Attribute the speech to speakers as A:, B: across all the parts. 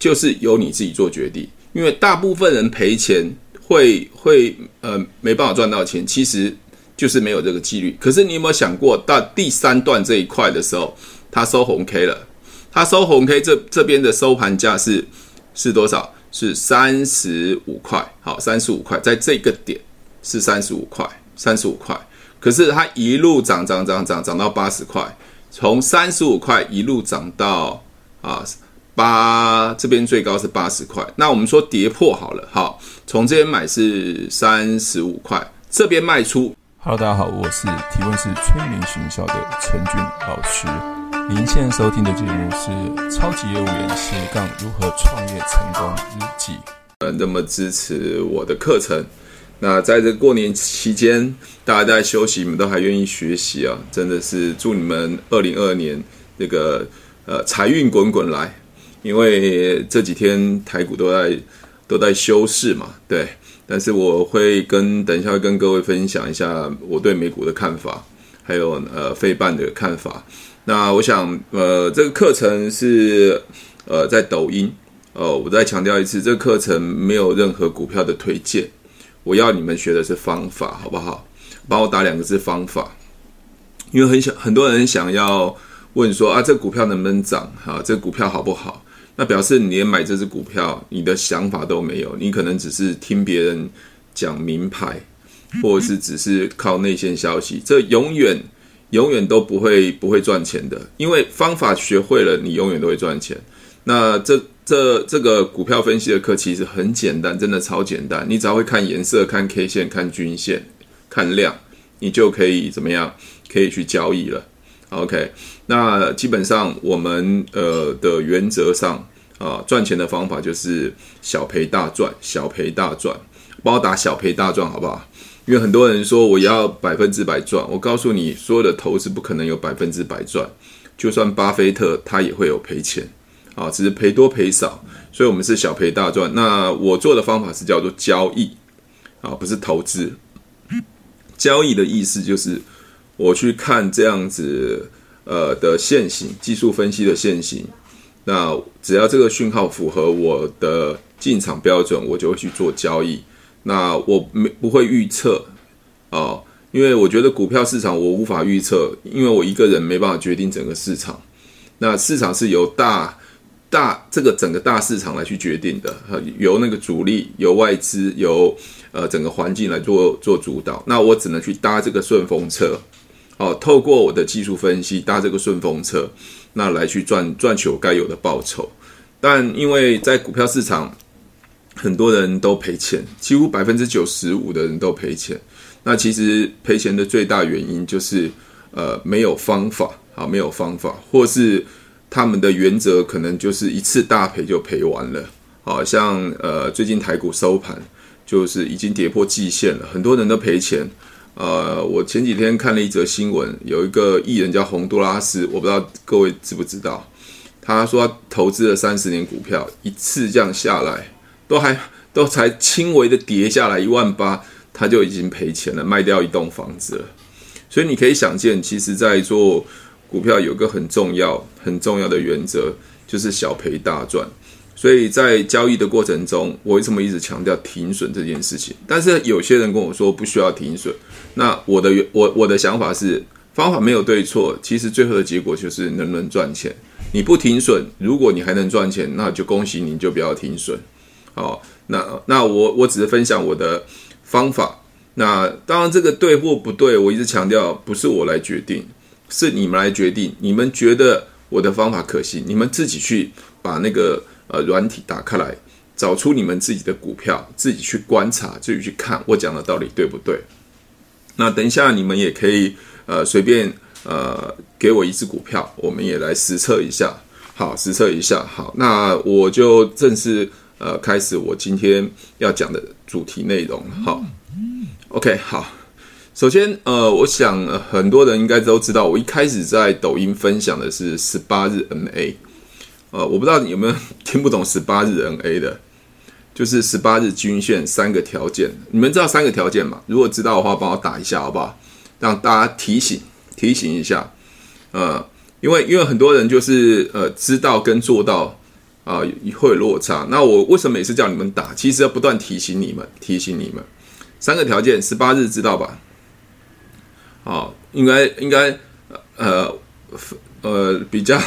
A: 就是由你自己做决定，因为大部分人赔钱会会呃没办法赚到钱，其实就是没有这个几率。可是你有没有想过，到第三段这一块的时候，它收红 K 了，它收红 K 这这边的收盘价是是多少？是三十五块。好，三十五块，在这个点是三十五块，三十五块。可是它一路涨涨涨涨涨到八十块，从三十五块一路涨到啊。八这边最高是八十块，那我们说跌破好了，好，从这边买是三十五块，这边卖出。
B: Hello，大家好，我是提问是催眠学校的陈俊老师。您现在收听的节目是《超级业务员斜杠如何创业成功日记》。
A: 呃，那么支持我的课程。那在这过年期间，大家在休息，你们都还愿意学习啊，真的是祝你们二零二二年这个呃财运滚滚来。因为这几天台股都在都在休市嘛，对，但是我会跟等一下跟各位分享一下我对美股的看法，还有呃费半的看法。那我想呃这个课程是呃在抖音，呃我再强调一次，这个课程没有任何股票的推荐，我要你们学的是方法，好不好？帮我打两个字方法，因为很想很多人想要问说啊这股票能不能涨？啊这股票好不好？那表示你连买这只股票，你的想法都没有，你可能只是听别人讲名牌，或者是只是靠内线消息，这永远永远都不会不会赚钱的，因为方法学会了，你永远都会赚钱。那这这这个股票分析的课其实很简单，真的超简单，你只要会看颜色、看 K 线、看均线、看量，你就可以怎么样？可以去交易了。OK，那基本上我们呃的原则上。啊，赚钱的方法就是小赔大赚，小赔大赚，帮我打小赔大赚好不好？因为很多人说我要百分之百赚，我告诉你，所有的投资不可能有百分之百赚，就算巴菲特他也会有赔钱，啊，只是赔多赔少，所以我们是小赔大赚。那我做的方法是叫做交易，啊，不是投资。交易的意思就是我去看这样子呃的线型，技术分析的线型。那只要这个讯号符合我的进场标准，我就会去做交易。那我没不会预测哦，因为我觉得股票市场我无法预测，因为我一个人没办法决定整个市场。那市场是由大大这个整个大市场来去决定的，由那个主力、由外资、由呃整个环境来做做主导。那我只能去搭这个顺风车，哦，透过我的技术分析搭这个顺风车。那来去赚赚取我该有的报酬，但因为在股票市场，很多人都赔钱，几乎百分之九十五的人都赔钱。那其实赔钱的最大原因就是呃没有方法啊，没有方法，或是他们的原则可能就是一次大赔就赔完了。好像呃最近台股收盘就是已经跌破季线了，很多人都赔钱。呃，我前几天看了一则新闻，有一个艺人叫洪都拉斯，我不知道各位知不知道。他说他投资了三十年股票，一次这样下来，都还 都才轻微的跌下来一万八，他就已经赔钱了，卖掉一栋房子了。所以你可以想见，其实，在做股票有个很重要、很重要的原则，就是小赔大赚。所以在交易的过程中，我为什么一直强调停损这件事情？但是有些人跟我说不需要停损。那我的我我的想法是，方法没有对错，其实最后的结果就是能不能赚钱。你不停损，如果你还能赚钱，那就恭喜你，就不要停损。好，那那我我只是分享我的方法。那当然这个对或不对，我一直强调不是我来决定，是你们来决定。你们觉得我的方法可行，你们自己去把那个。呃，软体打开来，找出你们自己的股票，自己去观察，自己去看我讲的道理对不对？那等一下你们也可以呃随便呃给我一只股票，我们也来实测一下。好，实测一下。好，那我就正式呃开始我今天要讲的主题内容。好，OK，好。首先呃，我想很多人应该都知道，我一开始在抖音分享的是十八日 MA。呃，我不知道你有没有 听不懂十八日 NA 的，就是十八日均线三个条件。你们知道三个条件吗？如果知道的话，帮我打一下好不好？让大家提醒提醒一下。呃，因为因为很多人就是呃知道跟做到啊、啊，会有落差。那我为什么每次叫你们打？其实要不断提醒你们，提醒你们三个条件，十八日知道吧？好，应该应该呃呃比较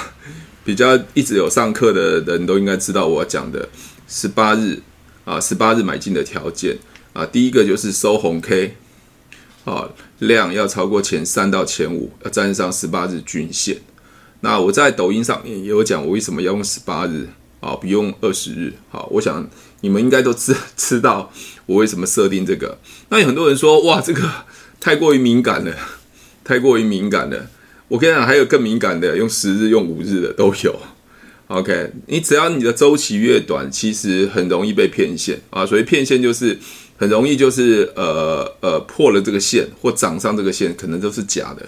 A: 比较一直有上课的人都应该知道我讲的十八日啊，十八日买进的条件啊，第一个就是收红 K，啊，量要超过前三到前五，要站上十八日均线。那我在抖音上面也有讲，我为什么要用十八日。啊，不用二十日。好，我想你们应该都知知道我为什么设定这个。那有很多人说，哇，这个太过于敏感了，太过于敏感了。我跟你讲，还有更敏感的，用十日、用五日的都有。OK，你只要你的周期越短，其实很容易被骗线啊。所以骗线就是很容易就是呃呃破了这个线或涨上这个线，可能都是假的。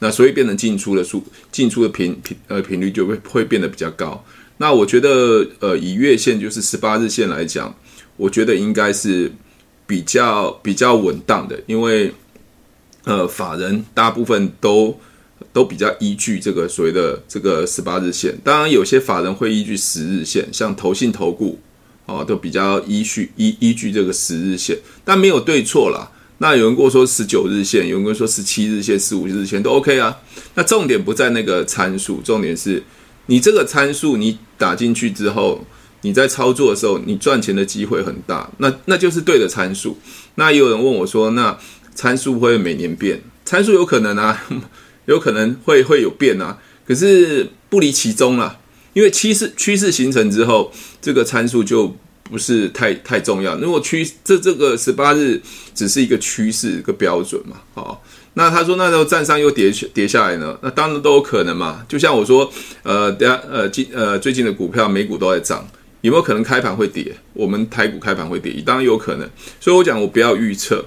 A: 那所以变成进出的数进出的频频呃频率就会会变得比较高。那我觉得，呃，以月线就是十八日线来讲，我觉得应该是比较比较稳当的，因为，呃，法人大部分都都比较依据这个所谓的这个十八日线，当然有些法人会依据十日线，像投信投顾哦，都比较依据依依据这个十日线，但没有对错啦。那有人跟我说十九日线，有人跟我说十七日线、十五日线都 OK 啊。那重点不在那个参数，重点是。你这个参数你打进去之后，你在操作的时候，你赚钱的机会很大。那那就是对的参数。那也有人问我说，那参数会每年变？参数有可能啊，有可能会会有变啊。可是不离其宗啦，因为趋势趋势形成之后，这个参数就不是太太重要。如果趋这这个十八日只是一个趋势一个标准嘛，哦。那他说，那时候站上又跌跌下来呢？那当然都有可能嘛。就像我说，呃，等下呃，近呃最近的股票美股都在涨，有没有可能开盘会跌？我们台股开盘会跌，当然有可能。所以我讲，我不要预测，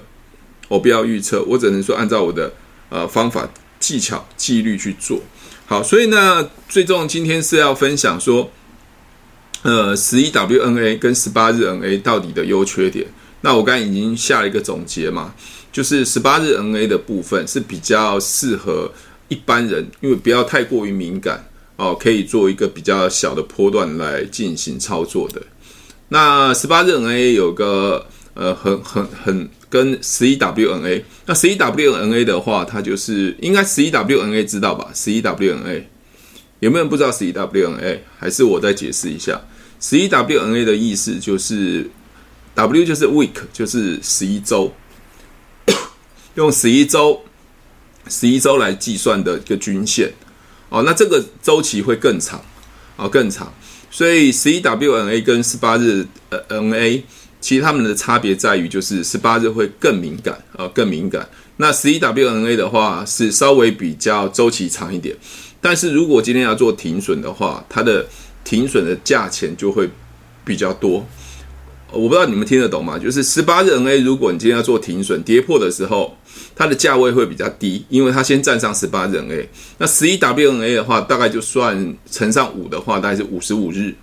A: 我不要预测，我只能说按照我的呃方法、技巧、纪律去做好。所以呢，最终今天是要分享说，呃，十一 WNA 跟十八日 NA 到底的优缺点。那我刚才已经下了一个总结嘛。就是十八日 NA 的部分是比较适合一般人，因为不要太过于敏感哦，可以做一个比较小的波段来进行操作的。那十八日 NA 有个呃很很很跟十一 WNA，那十一 WNA 的话，它就是应该十一 WNA 知道吧？十一 WNA 有没有人不知道十一 WNA？还是我再解释一下，十一 WNA 的意思就是 W 就是 week，就是十一周。用十一周、十一周来计算的一个均线，哦，那这个周期会更长，哦，更长。所以十一 WNA 跟十八日呃 NA，其实它们的差别在于，就是十八日会更敏感，啊，更敏感。那十一 WNA 的话是稍微比较周期长一点，但是如果今天要做停损的话，它的停损的价钱就会比较多。我不知道你们听得懂吗？就是十八日 NA，如果你今天要做停损跌破的时候，它的价位会比较低，因为它先站上十八日 NA。那十一 WNA 的话，大概就算乘上五的话，大概是五十五日，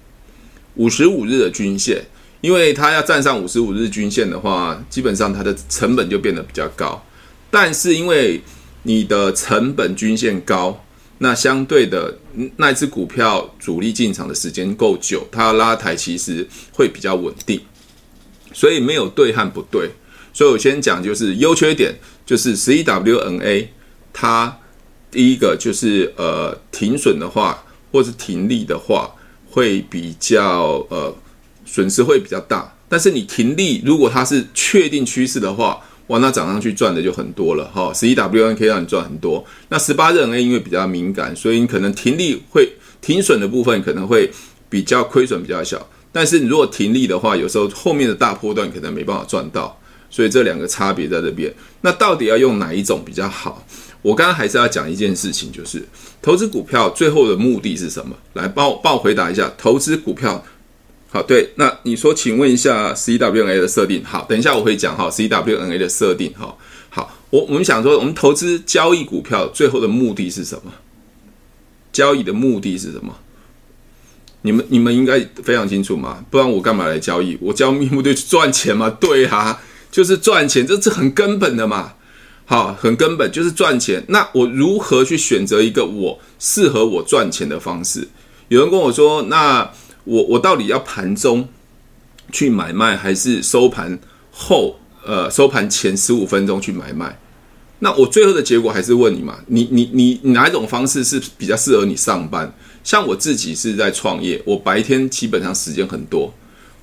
A: 五十五日的均线。因为它要站上五十五日均线的话，基本上它的成本就变得比较高。但是因为你的成本均线高，那相对的那一只股票主力进场的时间够久，它拉抬其实会比较稳定。所以没有对和不对，所以我先讲就是优缺点，就是十一 WNA，它第一个就是呃停损的话，或是停利的话，会比较呃损失会比较大。但是你停利，如果它是确定趋势的话，哇，那涨上去赚的就很多了哈。十一 WNA 可以让你赚很多。那十八日 NA 因为比较敏感，所以你可能停利会停损的部分可能会比较亏损比较小。但是你如果停利的话，有时候后面的大波段可能没办法赚到，所以这两个差别在这边。那到底要用哪一种比较好？我刚刚还是要讲一件事情，就是投资股票最后的目的是什么？来帮我帮我回答一下，投资股票。好，对，那你说，请问一下 CWNA 的设定。好，等一下我会讲哈 CWNA 的设定。哈，好，我我们想说，我们投资交易股票最后的目的是什么？交易的目的是什么？你们你们应该非常清楚嘛，不然我干嘛来交易？我交易目的是赚钱嘛？对啊，就是赚钱，这是很根本的嘛。好，很根本就是赚钱。那我如何去选择一个我适合我赚钱的方式？有人跟我说，那我我到底要盘中去买卖，还是收盘后呃收盘前十五分钟去买卖？那我最后的结果还是问你嘛，你你你哪一种方式是比较适合你上班？像我自己是在创业，我白天基本上时间很多，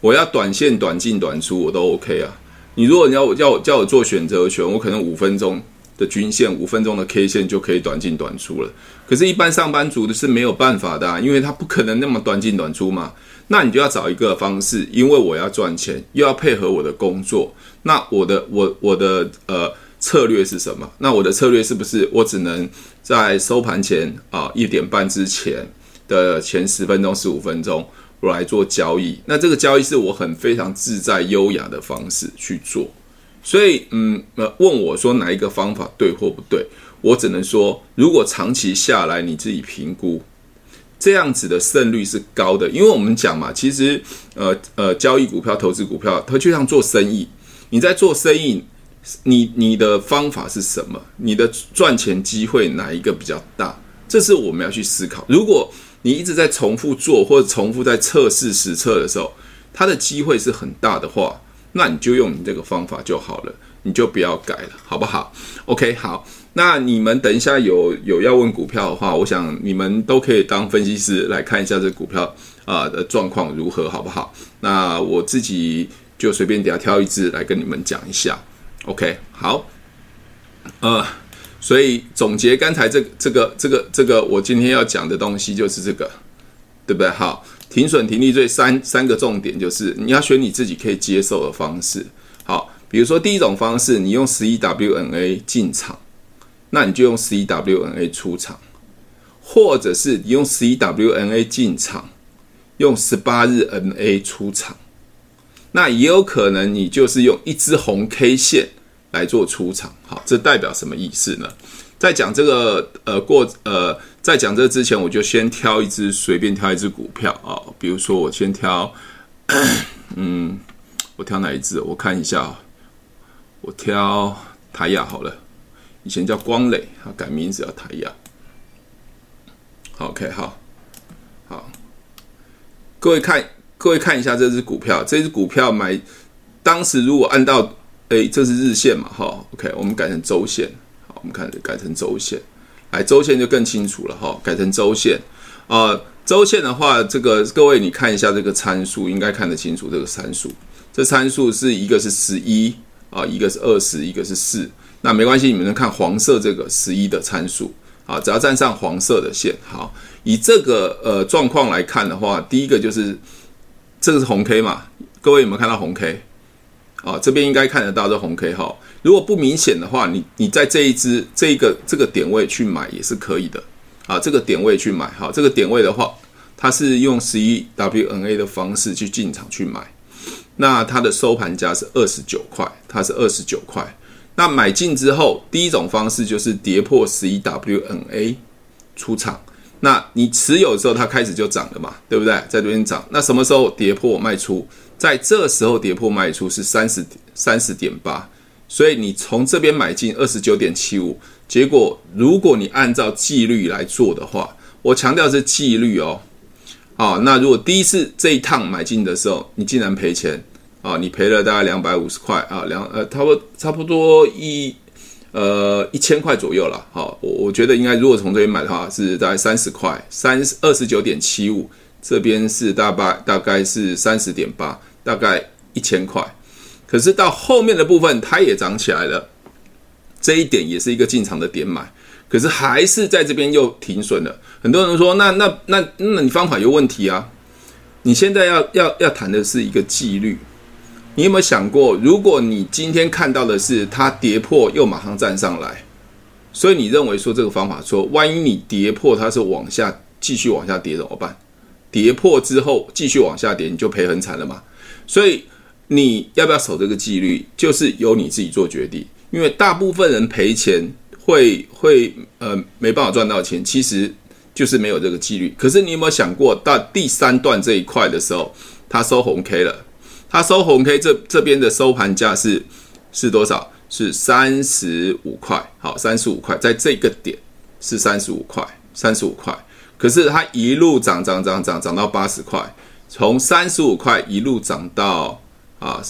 A: 我要短线短进短出我都 OK 啊。你如果你要我叫我叫我做选择权，我可能五分钟的均线，五分钟的 K 线就可以短进短出了。可是，一般上班族的是没有办法的啊，因为他不可能那么短进短出嘛。那你就要找一个方式，因为我要赚钱，又要配合我的工作，那我的我我的呃。策略是什么？那我的策略是不是我只能在收盘前啊一点半之前的前十分钟、十五分钟我来做交易？那这个交易是我很非常自在、优雅的方式去做。所以，嗯，呃，问我说哪一个方法对或不对？我只能说，如果长期下来你自己评估，这样子的胜率是高的。因为我们讲嘛，其实呃呃，交易股票、投资股票，它就像做生意，你在做生意。你你的方法是什么？你的赚钱机会哪一个比较大？这是我们要去思考。如果你一直在重复做或者重复在测试实测的时候，它的机会是很大的话，那你就用你这个方法就好了，你就不要改了，好不好？OK，好。那你们等一下有有要问股票的话，我想你们都可以当分析师来看一下这股票啊的状况如何，好不好？那我自己就随便底下挑一支来跟你们讲一下。OK，好，呃，所以总结刚才这、这个、这个、这个，我今天要讲的东西就是这个，对不对？好，停损、停利这三三个重点就是你要选你自己可以接受的方式。比如说第一种方式，你用十一 WNA 进场，那你就用十一 WNA 出场，或者是你用十一 WNA 进场，用十八日 NA 出场，那也有可能你就是用一支红 K 线。来做出场，好，这代表什么意思呢？在讲这个呃过呃，在讲这之前，我就先挑一支随便挑一支股票啊，比如说我先挑，嗯，我挑哪一支？我看一下，我挑台亚好了，以前叫光磊，它改名字叫台亚。OK，好，好，各位看，各位看一下这只股票，这只股票买，当时如果按照哎，这是日线嘛？哈，OK，我们改成周线。好，我们看改成周线，来周线就更清楚了哈。改成周线啊，周线的话，这个各位你看一下这个参数，应该看得清楚这个参数。这参数是一个是十一啊，一个是二十，一个是四。那没关系，你们能看黄色这个十一的参数啊，只要站上黄色的线。好，以这个呃状况来看的话，第一个就是这个是红 K 嘛？各位有没有看到红 K？啊，这边应该看得到这红 K 哈，如果不明显的话，你你在这一支这个这个点位去买也是可以的。啊，这个点位去买，好，这个点位的话，它是用十一 WNA 的方式去进场去买，那它的收盘价是二十九块，它是二十九块。那买进之后，第一种方式就是跌破十一 WNA 出场。那你持有的时候，它开始就涨了嘛，对不对？在这边涨，那什么时候跌破卖出？在这时候跌破卖出是三十三十点八，所以你从这边买进二十九点七五，结果如果你按照纪律来做的话，我强调是纪律哦。啊，那如果第一次这一趟买进的时候，你竟然赔钱啊，你赔了大概两百五十块啊，两呃，差不多差不多一呃一千块左右了。好，我我觉得应该如果从这边买的话，是大概三十块，三二十九点七五，这边是大概大概是三十点八。大概一千块，可是到后面的部分它也涨起来了，这一点也是一个进场的点买，可是还是在这边又停损了。很多人说，那那那那你方法有问题啊？你现在要要要谈的是一个纪律，你有没有想过，如果你今天看到的是它跌破又马上站上来，所以你认为说这个方法说，万一你跌破它是往下继续往下跌怎么办？跌破之后继续往下跌，你就赔很惨了嘛？所以你要不要守这个纪律，就是由你自己做决定。因为大部分人赔钱会会呃没办法赚到钱，其实就是没有这个纪律。可是你有没有想过，到第三段这一块的时候，它收红 K 了，它收红 K 这这边的收盘价是是多少？是三十五块。好，三十五块，在这个点是三十五块，三十五块。可是它一路涨涨涨涨涨到八十块。从三十五块一路涨到啊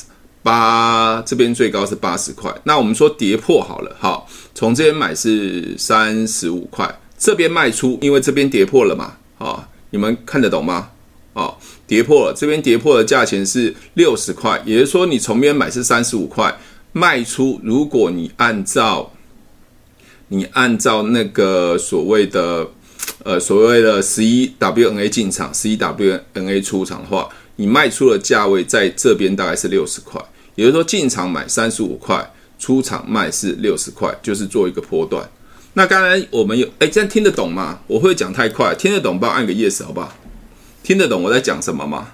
A: 八，这边最高是八十块。那我们说跌破好了，好，从这边买是三十五块，这边卖出，因为这边跌破了嘛，啊，你们看得懂吗？啊，跌破了，这边跌破的价钱是六十块，也就是说你从边买是三十五块，卖出，如果你按照你按照那个所谓的。呃，所谓的十一 WNA 进场，十一 WNA 出场的话，你卖出的价位在这边大概是六十块，也就是说进场买三十五块，出场卖是六十块，就是做一个波段。那刚才我们有，哎，这样听得懂吗？我会讲太快，听得懂帮我按个 yes 好不好？听得懂我在讲什么吗？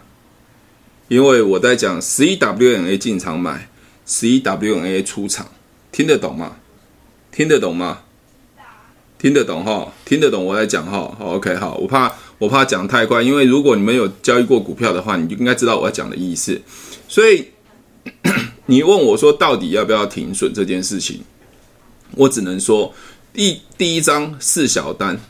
A: 因为我在讲十一 WNA 进场买，十一 WNA 出场，听得懂吗？听得懂吗？听得懂哈，听得懂我在讲哈。，OK，好，我怕我怕讲太快，因为如果你们有交易过股票的话，你就应该知道我要讲的意思。所以 你问我说到底要不要停损这件事情，我只能说第第一张四小单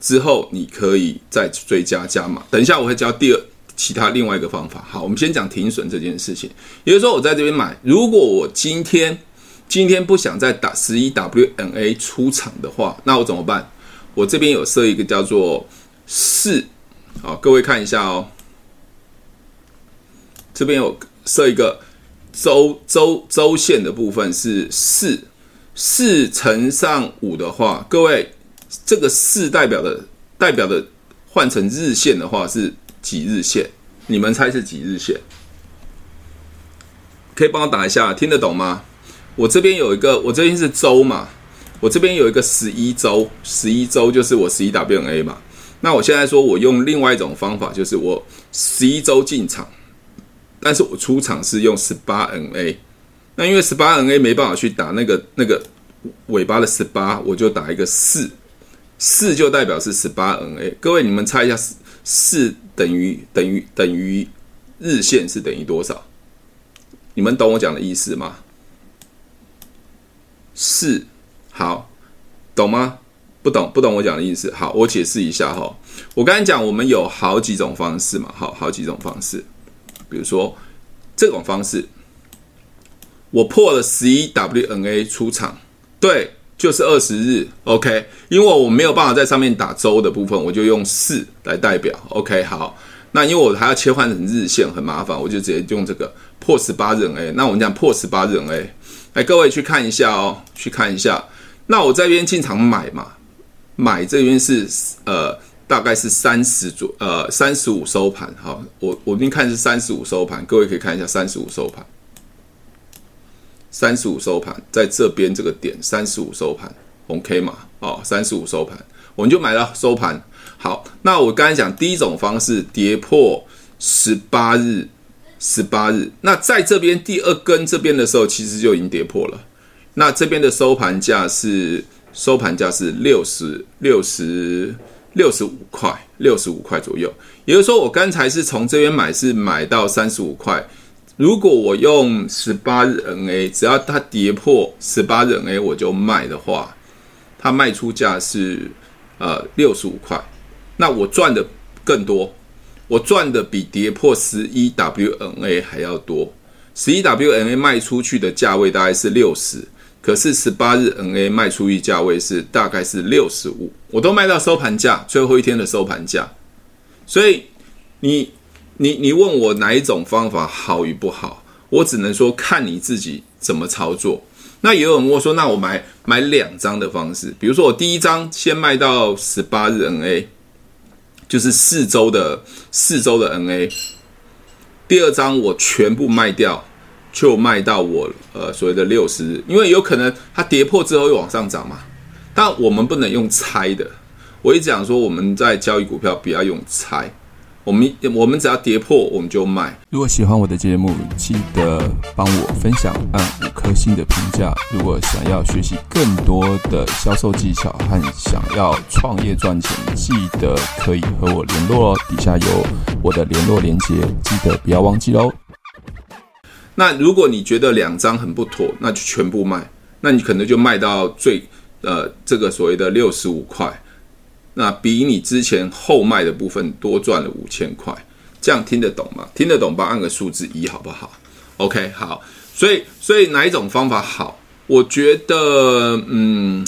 A: 之后，你可以再追加加码。等一下我会教第二其他另外一个方法。好，我们先讲停损这件事情。也就是说，我在这边买，如果我今天。今天不想再打十一 WNA 出场的话，那我怎么办？我这边有设一个叫做四，好，各位看一下哦。这边有设一个周周周线的部分是四，四乘上五的话，各位这个四代表的代表的换成日线的话是几日线？你们猜是几日线？可以帮我打一下，听得懂吗？我这边有一个，我这边是周嘛，我这边有一个十一周，十一周就是我十一 WNA 嘛。那我现在说，我用另外一种方法，就是我十一周进场，但是我出场是用十八 NA。那因为十八 NA 没办法去打那个那个尾巴的十八，我就打一个四，四就代表是十八 NA。各位你们猜一下，四等于等于等于日线是等于多少？你们懂我讲的意思吗？四，好，懂吗？不懂，不懂我讲的意思。好，我解释一下哈。我刚才讲，我们有好几种方式嘛，好，好几种方式。比如说这种方式，我破了十一 WNA 出场，对，就是二十日，OK。因为我没有办法在上面打周的部分，我就用四来代表，OK。好，那因为我还要切换成日线，很麻烦，我就直接用这个破十八日 A。那我们讲破十八日 NA。来，各位去看一下哦，去看一下。那我这边进场买嘛，买这边是呃，大概是三十左呃三十五收盘。好，我我这边看是三十五收盘，各位可以看一下三十五收盘，三十五收盘在这边这个点三十五收盘，OK 嘛？哦，三十五收盘，我们就买到收盘。好，那我刚才讲第一种方式，跌破十八日。十八日，那在这边第二根这边的时候，其实就已经跌破了。那这边的收盘价是收盘价是六十六十六十五块，六十五块左右。也就是说，我刚才是从这边买，是买到三十五块。如果我用十八日 NA，只要它跌破十八日 NA，我就卖的话，它卖出价是呃六十五块，那我赚的更多。我赚的比跌破十一 WNA 还要多，十一 WNA 卖出去的价位大概是六十，可是十八日 NA 卖出去价位是大概是六十五，我都卖到收盘价，最后一天的收盘价。所以你你你问我哪一种方法好与不好，我只能说看你自己怎么操作。那也有人问我说，那我买买两张的方式，比如说我第一张先卖到十八日 NA。就是四周的四周的 NA，第二张我全部卖掉，就卖到我呃所谓的六十日，因为有可能它跌破之后又往上涨嘛。但我们不能用猜的，我一直讲说我们在交易股票不要用猜。我们我们只要跌破，我们就卖。
B: 如果喜欢我的节目，记得帮我分享，按五颗星的评价。如果想要学习更多的销售技巧和想要创业赚钱，记得可以和我联络哦。底下有我的联络连接，记得不要忘记哦。
A: 那如果你觉得两张很不妥，那就全部卖。那你可能就卖到最呃这个所谓的六十五块。那比你之前后卖的部分多赚了五千块，这样听得懂吗？听得懂，帮按个数字一好不好？OK，好。所以，所以哪一种方法好？我觉得，嗯，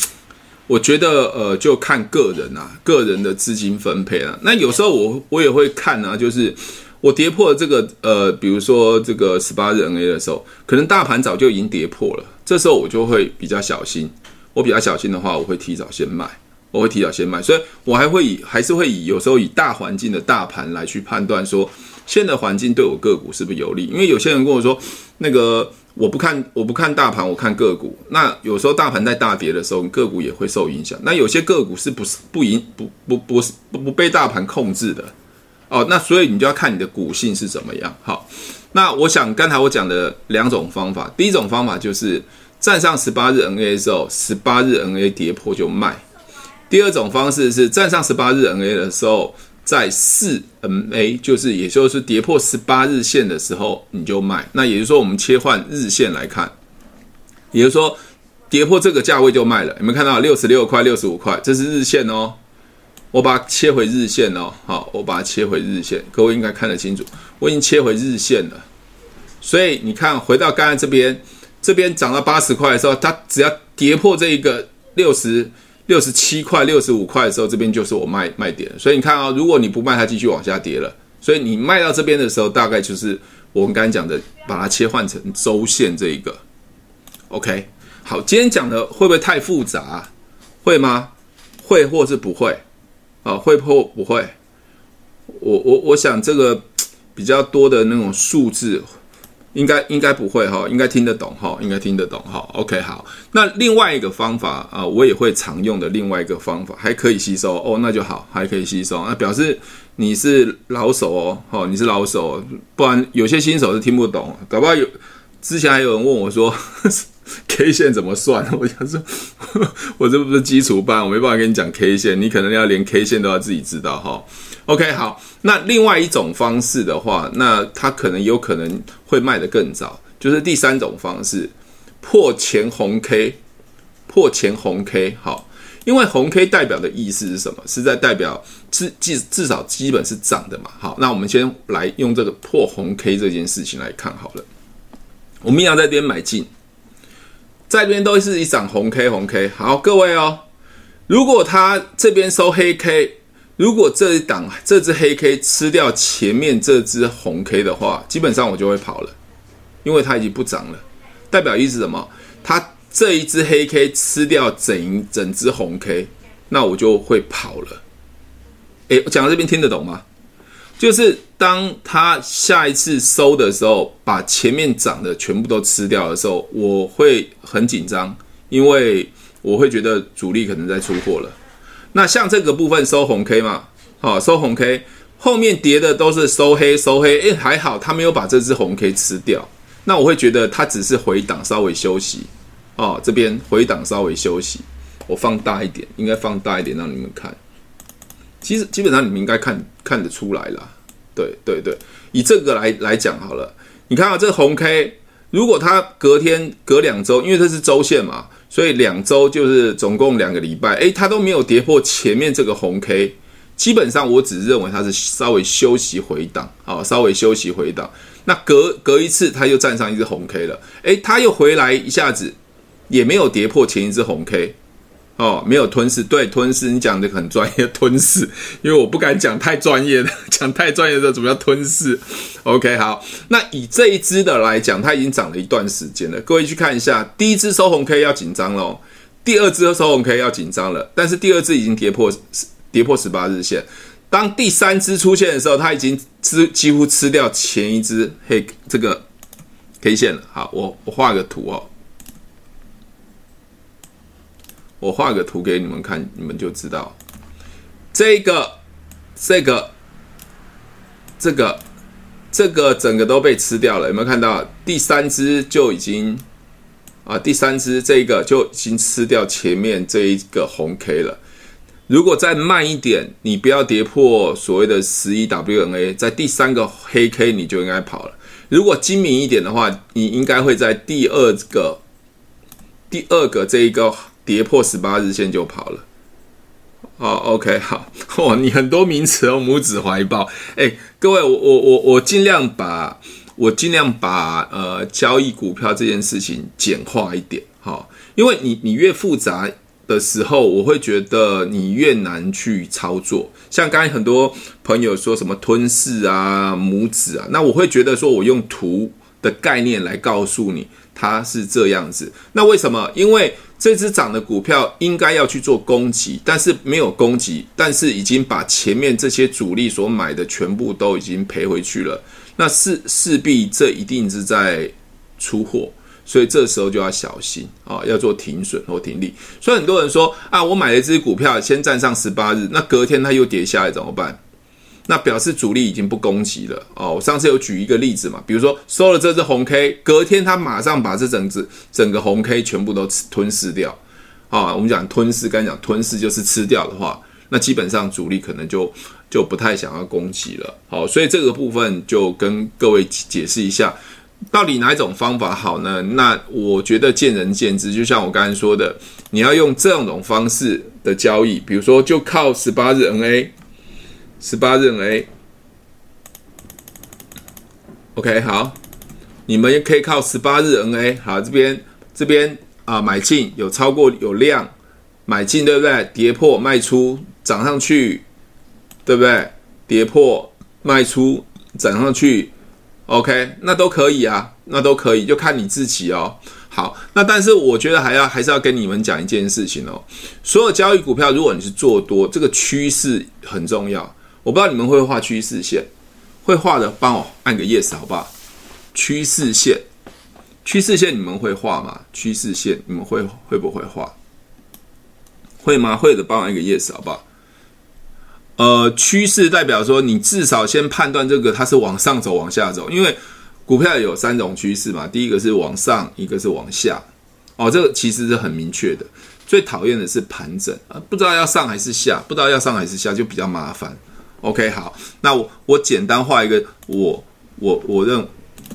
A: 我觉得，呃，就看个人啊，个人的资金分配啊。那有时候我我也会看啊，就是我跌破这个，呃，比如说这个十八日 NA 的时候，可能大盘早就已经跌破了，这时候我就会比较小心。我比较小心的话，我会提早先卖，我会提早先卖。所以我还会以，还是会以有时候以大环境的大盘来去判断说，现在环境对我个股是不是有利？因为有些人跟我说，那个。我不看，我不看大盘，我看个股。那有时候大盘在大跌的时候，个股也会受影响。那有些个股是不是不影不不不是不不被大盘控制的哦？那所以你就要看你的股性是怎么样。好，那我想刚才我讲的两种方法，第一种方法就是站上十八日 NA 的时候，十八日 NA 跌破就卖；第二种方式是站上十八日 NA 的时候。在四 MA，就是也就是跌破十八日线的时候，你就卖。那也就是说，我们切换日线来看，也就是说，跌破这个价位就卖了。有没有看到六十六块、六十五块？这是日线哦。我把它切回日线哦。好，我把它切回日线，各位应该看得清楚。我已经切回日线了。所以你看，回到刚才这边，这边涨到八十块的时候，它只要跌破这一个六十。六十七块、六十五块的时候，这边就是我卖卖点。所以你看啊、如果你不卖，它继续往下跌了。所以你卖到这边的时候，大概就是我们刚才讲的，把它切换成周线这一个。OK，好，今天讲的会不会太复杂？会吗？会或是不会？啊，会或不会？我我我想这个比较多的那种数字。应该应该不会哈，应该听得懂哈，应该听得懂哈。OK，好，那另外一个方法啊，我也会常用的另外一个方法，还可以吸收哦，那就好，还可以吸收，那表示你是老手哦，哦，你是老手，不然有些新手是听不懂，搞不好有之前还有人问我说 K 线怎么算，我想说我这不是基础班，我没办法跟你讲 K 线，你可能要连 K 线都要自己知道哈。OK，好，那另外一种方式的话，那它可能有可能会卖得更早，就是第三种方式，破前红 K，破前红 K，好，因为红 K 代表的意思是什么？是在代表至至至少基本是涨的嘛。好，那我们先来用这个破红 K 这件事情来看好了。我们一样在这边买进，这边都是一涨红 K 红 K。好，各位哦，如果它这边收黑 K。如果这一档这只黑 K 吃掉前面这只红 K 的话，基本上我就会跑了，因为它已经不涨了。代表意思什么？它这一只黑 K 吃掉整整只红 K，那我就会跑了。诶，我讲到这边听得懂吗？就是当它下一次收的时候，把前面涨的全部都吃掉的时候，我会很紧张，因为我会觉得主力可能在出货了。那像这个部分收红 K 嘛，好，收红 K，后面跌的都是收黑收黑，诶，还好他没有把这只红 K 吃掉，那我会觉得它只是回档稍微休息，哦，这边回档稍微休息，我放大一点，应该放大一点让你们看，其实基本上你们应该看看得出来啦，对对对，以这个来来讲好了，你看啊，这个红 K，如果它隔天隔两周，因为这是周线嘛。所以两周就是总共两个礼拜，诶，它都没有跌破前面这个红 K，基本上我只认为它是稍微休息回档，好，稍微休息回档。那隔隔一次，它又站上一只红 K 了，诶，它又回来一下子，也没有跌破前一只红 K。哦，没有吞噬，对，吞噬，你讲的很专业，吞噬，因为我不敢讲太专业的，讲太专业的怎么叫吞噬？OK，好，那以这一支的来讲，它已经涨了一段时间了，各位去看一下，第一支收红 K 要紧张喽，第二支收红 K 要紧张了，但是第二支已经跌破跌破十八日线，当第三支出现的时候，它已经吃几乎吃掉前一支黑这个 K 线了。好，我我画个图哦。我画个图给你们看，你们就知道，这个、这个、这个、这个整个都被吃掉了。有没有看到？第三只就已经啊，第三只这个就已经吃掉前面这一个红 K 了。如果再慢一点，你不要跌破所谓的十一 WNA，在第三个黑 K 你就应该跑了。如果精明一点的话，你应该会在第二个、第二个这一个。跌破十八日线就跑了，哦，OK，好，哇，你很多名词哦，拇指怀抱。哎，各位，我我我我尽量把，我尽量把呃交易股票这件事情简化一点，哈，因为你你越复杂的时候，我会觉得你越难去操作。像刚才很多朋友说什么吞噬啊、拇指啊，那我会觉得说我用图的概念来告诉你它是这样子。那为什么？因为这只涨的股票应该要去做攻击，但是没有攻击，但是已经把前面这些主力所买的全部都已经赔回去了。那势势必这一定是在出货，所以这时候就要小心啊，要做停损或停利。所以很多人说啊，我买了一只股票，先站上十八日，那隔天它又跌下来怎么办？那表示主力已经不攻击了哦。我上次有举一个例子嘛，比如说收了这只红 K，隔天他马上把这整只整个红 K 全部都吃吞噬掉啊。我们讲吞噬，刚才讲吞噬就是吃掉的话，那基本上主力可能就就不太想要攻击了。好，所以这个部分就跟各位解释一下，到底哪一种方法好呢？那我觉得见仁见智。就像我刚才说的，你要用这样种方式的交易，比如说就靠十八日 NA。十八日 NA，OK，好，你们也可以靠十八日 NA，好，这边这边啊买进有超过有量买进，对不对？跌破卖出涨上去，对不对？跌破卖出涨上去，OK，那都可以啊，那都可以，就看你自己哦。好，那但是我觉得还要还是要跟你们讲一件事情哦，所有交易股票，如果你是做多，这个趋势很重要。我不知道你们会画趋势线，会画的帮我按个 yes 好不好？趋势线，趋势线你们会画吗？趋势线你们会会不会画？会吗？会的帮我按个 yes 好不好？呃，趋势代表说你至少先判断这个它是往上走往下走，因为股票有三种趋势嘛，第一个是往上，一个是往下。哦，这个其实是很明确的。最讨厌的是盘整啊，不知道要上还是下，不知道要上还是下就比较麻烦。OK，好，那我我简单画一个我我我认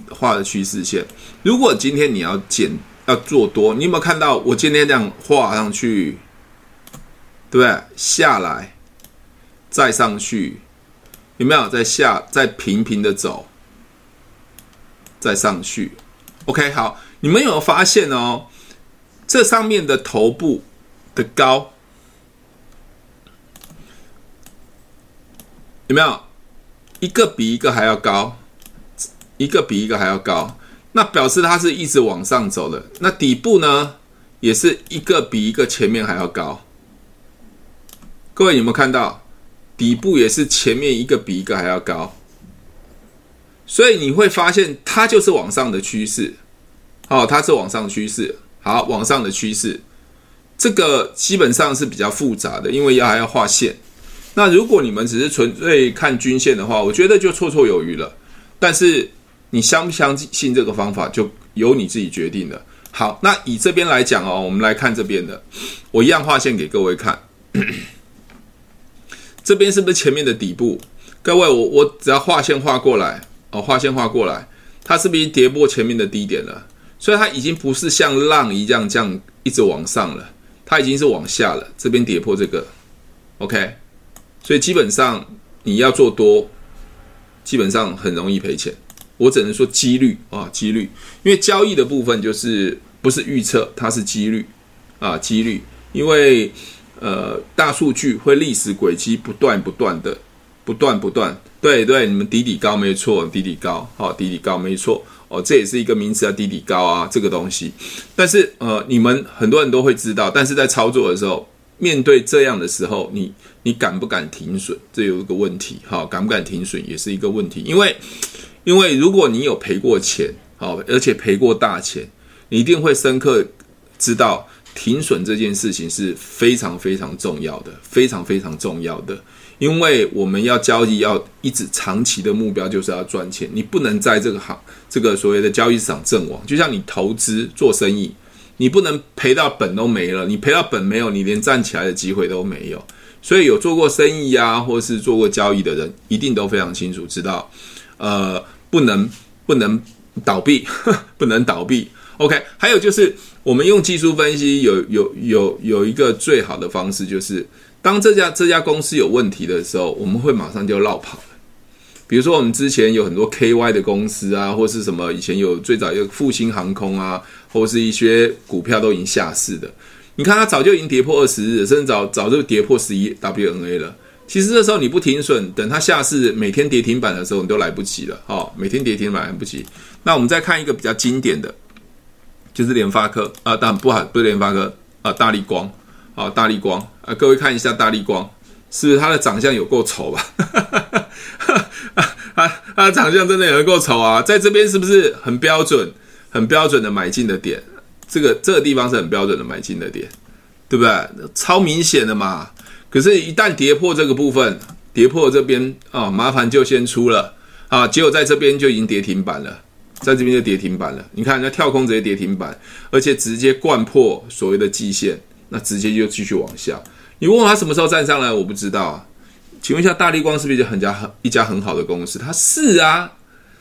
A: 画的趋势线。如果今天你要减要做多，你有没有看到我今天这样画上去，对不对？下来再上去，有没有再下再平平的走，再上去？OK，好，你们有没有发现哦？这上面的头部的高。有没有一个比一个还要高，一个比一个还要高，那表示它是一直往上走的。那底部呢，也是一个比一个前面还要高。各位有没有看到，底部也是前面一个比一个还要高？所以你会发现，它就是往上的趋势。好，它是往上趋势。好，往上的趋势，这个基本上是比较复杂的，因为要还要画线。那如果你们只是纯粹看均线的话，我觉得就绰绰有余了。但是你相不相信这个方法，就由你自己决定了。好，那以这边来讲哦，我们来看这边的，我一样画线给各位看。这边是不是前面的底部？各位，我我只要画线画过来哦，画线画过来，它是不是跌破前面的低点了？所以它已经不是像浪一样这样一直往上了，它已经是往下了。这边跌破这个，OK。所以基本上你要做多，基本上很容易赔钱。我只能说几率啊，几率，因为交易的部分就是不是预测，它是几率啊，几率。因为呃，大数据会历史轨迹不断不断的，不断不断。对对，你们底底高没错，底底高，好，底底高没错。哦，这也是一个名词啊，底底高啊，这个东西。但是呃，你们很多人都会知道，但是在操作的时候。面对这样的时候，你你敢不敢停损？这有一个问题，哈，敢不敢停损也是一个问题。因为，因为如果你有赔过钱，好，而且赔过大钱，你一定会深刻知道停损这件事情是非常非常重要的，非常非常重要的。因为我们要交易，要一直长期的目标就是要赚钱，你不能在这个行这个所谓的交易市场阵亡。就像你投资做生意。你不能赔到本都没了，你赔到本没有，你连站起来的机会都没有。所以有做过生意啊，或是做过交易的人，一定都非常清楚知道，呃，不能不能倒闭，不能倒闭。OK，还有就是我们用技术分析有有有有一个最好的方式，就是当这家这家公司有问题的时候，我们会马上就落跑了。比如说，我们之前有很多 KY 的公司啊，或是什么以前有最早有复兴航空啊，或是一些股票都已经下市的。你看，它早就已经跌破二十日，甚至早早就跌破十一 WNA 了。其实这时候你不停损，等它下市每天跌停板的时候，你都来不及了。哦，每天跌停板来不及。那我们再看一个比较经典的，就是联发科啊，但不好，不是联发科啊，大立光啊，大立光啊，各位看一下大立光，是不是它的长相有够丑吧？啊，它的长相真的有够丑啊！在这边是不是很标准、很标准的买进的点？这个这个地方是很标准的买进的点，对不对？超明显的嘛。可是，一旦跌破这个部分，跌破这边啊，麻烦就先出了啊。结果在这边就已经跌停板了，在这边就跌停板了。你看，那跳空直接跌停板，而且直接灌破所谓的季线，那直接就继续往下。你问我他什么时候站上来，我不知道啊。请问一下，大立光是不是很家很一家很好的公司？它是啊，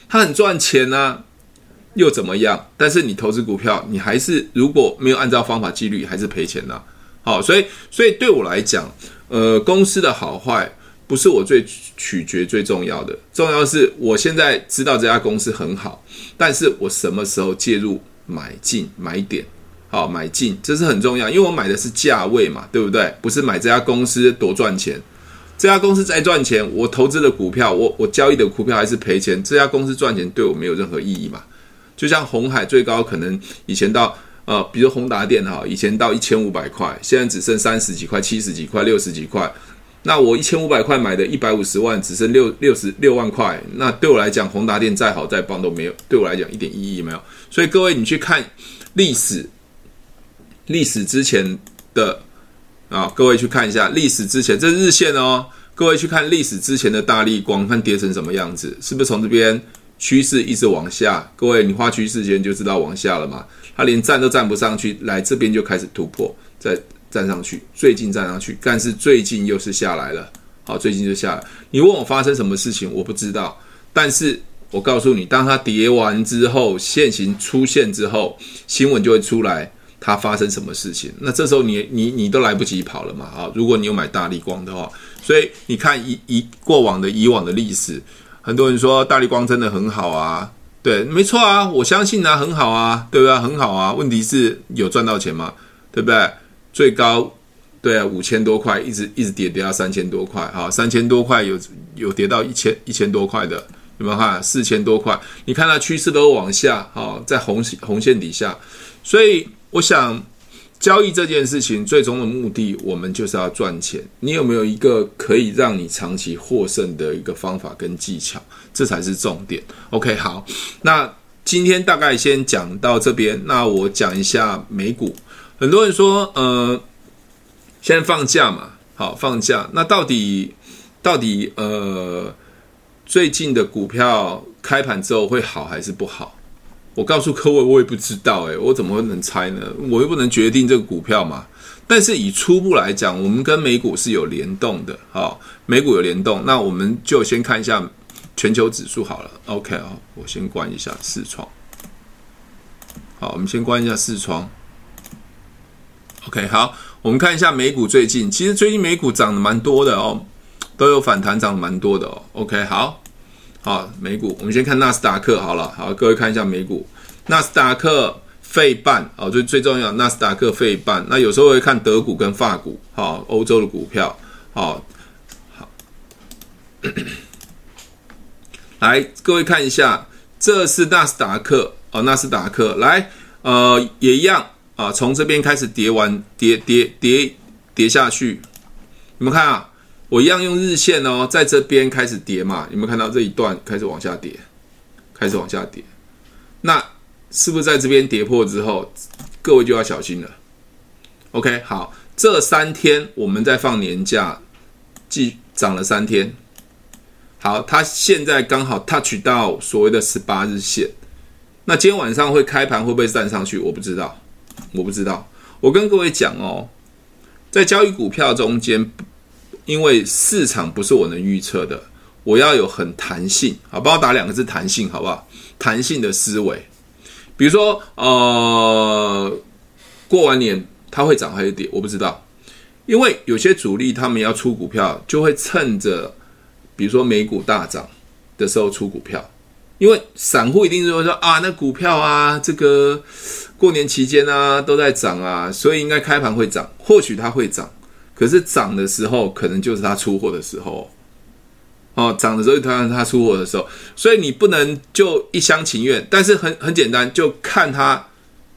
A: 它很赚钱啊。又怎么样？但是你投资股票，你还是如果没有按照方法纪律，还是赔钱的。好，所以所以对我来讲，呃，公司的好坏不是我最取决最重要的，重要的是我现在知道这家公司很好，但是我什么时候介入买进买点？好，买进这是很重要，因为我买的是价位嘛，对不对？不是买这家公司多赚钱。这家公司再赚钱，我投资的股票，我我交易的股票还是赔钱。这家公司赚钱对我没有任何意义嘛？就像红海最高可能以前到呃，比如宏达电哈，以前到一千五百块，现在只剩三十几块、七十几块、六十几块。那我一千五百块买的一百五十万，只剩六六十六万块。那对我来讲，宏达电再好再棒都没有，对我来讲一点意义没有。所以各位，你去看历史，历史之前的啊，各位去看一下历史之前，这是日线哦。各位去看历史之前的大力光，看跌成什么样子，是不是从这边？趋势一直往下，各位，你画趋势线就知道往下了嘛？它连站都站不上去，来这边就开始突破，再站上去，最近站上去，但是最近又是下来了，好，最近就下来。你问我发生什么事情，我不知道，但是我告诉你，当它跌完之后，线形出现之后，新闻就会出来，它发生什么事情。那这时候你你你都来不及跑了嘛？啊，如果你有买大立光的话，所以你看以以过往的以往的历史。很多人说大立光真的很好啊，对，没错啊，我相信啊，很好啊，对不对？很好啊。问题是有赚到钱吗？对不对？最高对啊，五千多块，一直一直跌跌到三千多块，哈，三千多块有有跌到一千一千多块的，有没有看？四千多块，你看它趋势都往下，哈，在红红线底下，所以我想。交易这件事情最终的目的，我们就是要赚钱。你有没有一个可以让你长期获胜的一个方法跟技巧？这才是重点。OK，好，那今天大概先讲到这边。那我讲一下美股。很多人说，呃，现在放假嘛，好，放假。那到底到底呃，最近的股票开盘之后会好还是不好？我告诉各位，我也不知道，诶，我怎么会能猜呢？我又不能决定这个股票嘛。但是以初步来讲，我们跟美股是有联动的，好，美股有联动，那我们就先看一下全球指数好了。OK 啊，我先关一下视窗。好，我们先关一下视窗。OK，好，我们看一下美股最近，其实最近美股涨得蛮多的哦，都有反弹，涨得蛮多的哦。OK，好。好，美股，我们先看纳斯达克好了。好，各位看一下美股，纳斯达克费半哦，最最重要，纳斯达克费半。那有时候会看德股跟法股，好，欧洲的股票，好，好，来，各位看一下，这是纳斯达克哦，纳斯达克，来，呃，也一样啊，从这边开始跌完，跌跌跌跌下去，你们看啊。我一样用日线哦，在这边开始跌嘛，有没有看到这一段开始往下跌，开始往下跌？那是不是在这边跌破之后，各位就要小心了？OK，好，这三天我们在放年假，继涨了三天。好，它现在刚好 touch 到所谓的十八日线。那今天晚上会开盘会不会站上去？我不知道，我不知道。我跟各位讲哦，在交易股票中间。因为市场不是我能预测的，我要有很弹性，好，帮我打两个字“弹性”，好不好？弹性的思维，比如说，呃，过完年它会涨还是跌，我不知道。因为有些主力他们要出股票，就会趁着比如说美股大涨的时候出股票，因为散户一定是会说啊，那股票啊，这个过年期间啊都在涨啊，所以应该开盘会涨，或许它会涨，可是涨的时候可能就是它出货的时候。哦，涨的时候他他出货的时候，所以你不能就一厢情愿，但是很很简单，就看它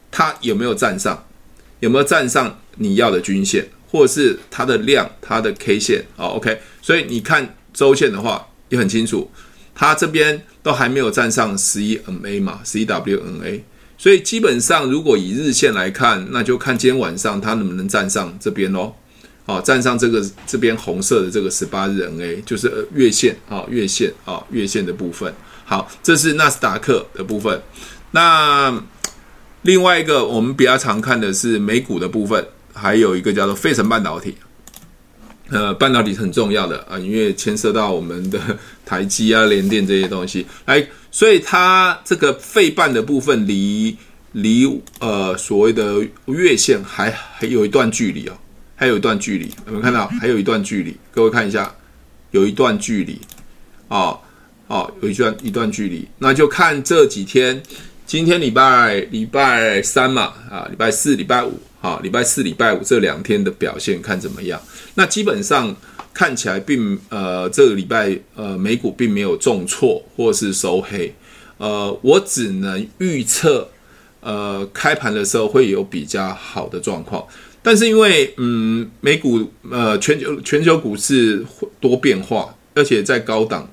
A: 它有没有站上，有没有站上你要的均线，或者是它的量、它的 K 线。哦，OK，所以你看周线的话也很清楚，它这边都还没有站上十一 MA 嘛，十一 WMA，所以基本上如果以日线来看，那就看今天晚上它能不能站上这边喽。好，站上这个这边红色的这个十八日 NA，就是月线啊，月线啊，月线的部分。好，这是纳斯达克的部分。那另外一个我们比较常看的是美股的部分，还有一个叫做费城半导体。呃，半导体很重要的啊，因为牵涉到我们的台积啊、联电这些东西。来，所以它这个费半的部分离离呃所谓的月线还还有一段距离哦。还有一段距离，有没有看到？还有一段距离，各位看一下，有一段距离，哦哦，有一段一段距离，那就看这几天，今天礼拜礼拜三嘛，啊，礼拜四、礼拜五，啊，礼拜四、礼拜五这两天的表现看怎么样？那基本上看起来并呃，这个礼拜呃，美股并没有重挫或是收黑，呃，我只能预测，呃，开盘的时候会有比较好的状况。但是因为嗯，美股呃，全球全球股市多变化，而且在高档，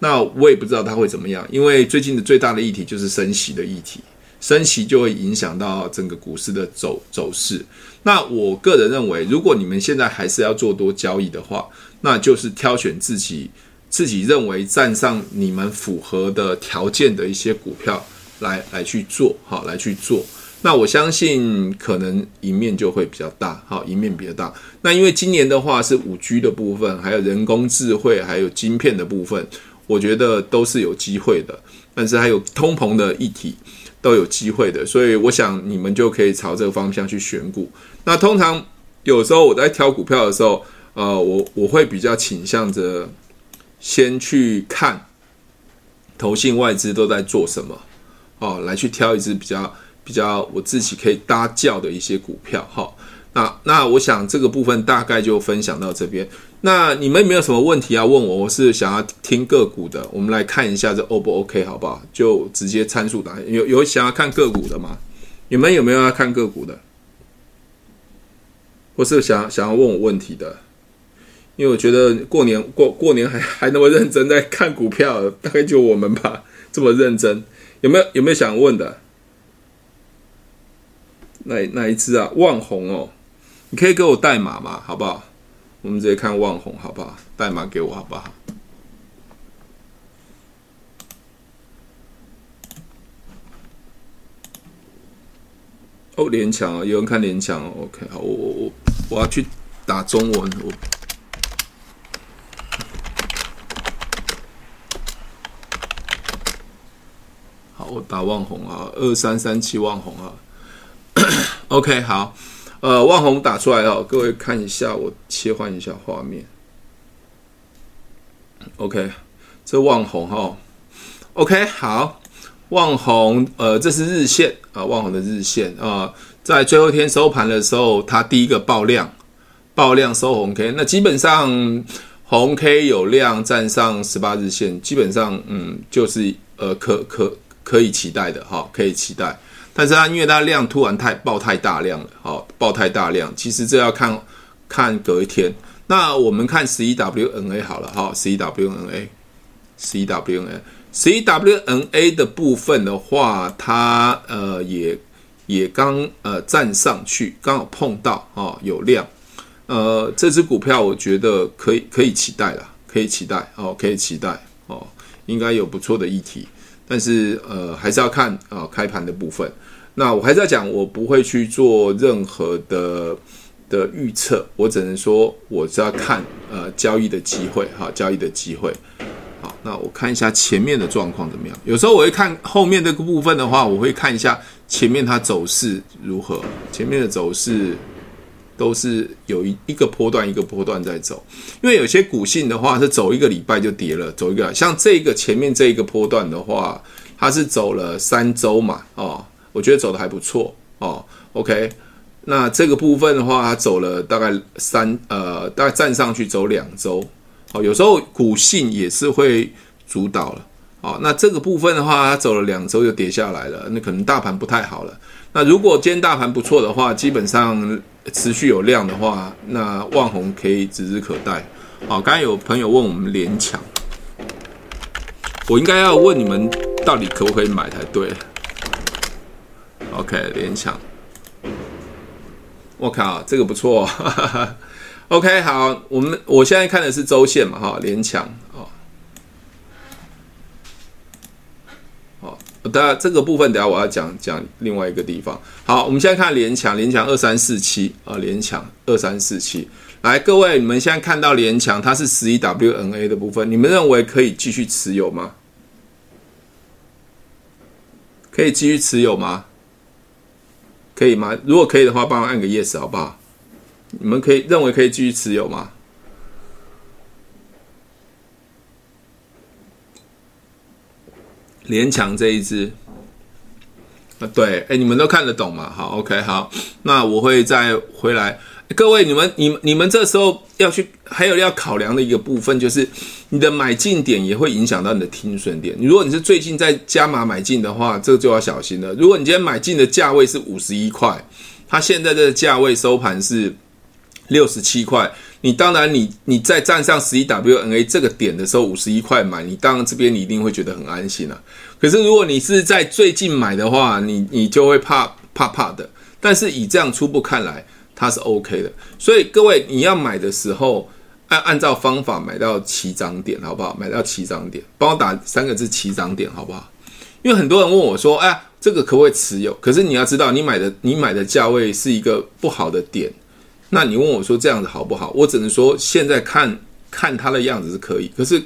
A: 那我也不知道它会怎么样。因为最近的最大的议题就是升息的议题，升息就会影响到整个股市的走走势。那我个人认为，如果你们现在还是要做多交易的话，那就是挑选自己自己认为站上你们符合的条件的一些股票来来去做，好来去做。那我相信可能赢面就会比较大，好，赢面比较大。那因为今年的话是五 G 的部分，还有人工智慧，还有晶片的部分，我觉得都是有机会的。但是还有通膨的议题都有机会的，所以我想你们就可以朝这个方向去选股。那通常有时候我在挑股票的时候，呃，我我会比较倾向着先去看投信外资都在做什么，哦，来去挑一支比较。比较我自己可以搭轿的一些股票哈，那那我想这个部分大概就分享到这边。那你们有没有什么问题要问我？我是想要听个股的，我们来看一下这 O 不 OK 好不好？就直接参数答案。有有想要看个股的吗？你们有没有要看个股的？或是想想要问我问题的？因为我觉得过年过过年还还那么认真在看股票，大概就我们吧，这么认真。有没有有没有想问的？哪哪一支啊？旺宏哦，你可以给我代码吗？好不好？我们直接看旺宏，好不好？代码给我，好不好？哦，联强啊，有人看联强哦。OK，好，我我我我要去打中文。我好，我打旺宏啊，二三三七旺宏啊。OK，好，呃，旺红打出来了，各位看一下，我切换一下画面。OK，这旺宏哈，OK，好，旺红，呃，这是日线啊，旺红的日线啊，在最后一天收盘的时候，它第一个爆量，爆量收红 K，那基本上红 K 有量站上十八日线，基本上嗯，就是呃，可可可以期待的哈，可以期待。但是它因为它量突然太爆太大量了，好，爆太大量，其实这要看看隔一天。那我们看十一 WNA 好了，哈，十一 WNA，十一 WNA，十一 WNA 的部分的话，它呃也也刚呃站上去，刚好碰到哦有量，呃这只股票我觉得可以可以期待了，可以期待哦，可以期待哦，应该有不错的议题。但是呃还是要看啊、呃、开盘的部分。那我还是要讲，我不会去做任何的的预测，我只能说我是要看呃交易的机会哈，交易的机会。好，那我看一下前面的状况怎么样。有时候我会看后面这个部分的话，我会看一下前面它走势如何。前面的走势都是有一一个波段一个波段在走，因为有些股性的话是走一个礼拜就跌了，走一个像这个前面这一个波段的话，它是走了三周嘛，哦，我觉得走的还不错哦，OK，那这个部分的话，它走了大概三呃，大概站上去走两周，哦，有时候股性也是会主导了，哦，那这个部分的话，它走了两周就跌下来了，那可能大盘不太好了。那如果今天大盘不错的话，基本上持续有量的话，那旺宏可以指日可待。好，刚才有朋友问我们联强，我应该要问你们到底可不可以买才对。OK，联强，我靠，这个不错哦。OK，好，我们我现在看的是周线嘛，哈，联强哦。好。当然，这个部分等下我要讲讲另外一个地方。好，我们现在看联强，联强二三四七啊，联强二三四七。来，各位，你们现在看到联强，它是十一 WNA 的部分，你们认为可以继续持有吗？可以继续持有吗？可以吗？如果可以的话，帮我按个 yes 好不好？你们可以认为可以继续持有吗？连强这一支，啊，对，哎，你们都看得懂嘛？好，OK，好，那我会再回来。各位，你们、你、你们这时候要去，还有要考量的一个部分，就是你的买进点也会影响到你的停损点。如果你是最近在加码买进的话，这个就要小心了。如果你今天买进的价位是五十一块，它现在的价位收盘是六十七块。你当然你，你你在站上十一 WNA 这个点的时候，五十一块买，你当然这边你一定会觉得很安心了、啊。可是如果你是在最近买的话，你你就会怕怕怕的。但是以这样初步看来，它是 OK 的。所以各位你要买的时候，按按照方法买到起涨点，好不好？买到起涨点，帮我打三个字起涨点，好不好？因为很多人问我说，哎，这个可不可以持有？可是你要知道，你买的你买的价位是一个不好的点。那你问我说这样子好不好？我只能说现在看看它的样子是可以，可是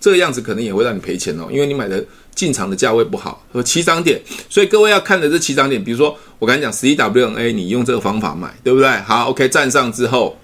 A: 这个样子可能也会让你赔钱哦，因为你买的进场的价位不好和起涨点，所以各位要看的这起涨点，比如说我刚才讲十一 WNA，你用这个方法买，对不对？好，OK，站上之后，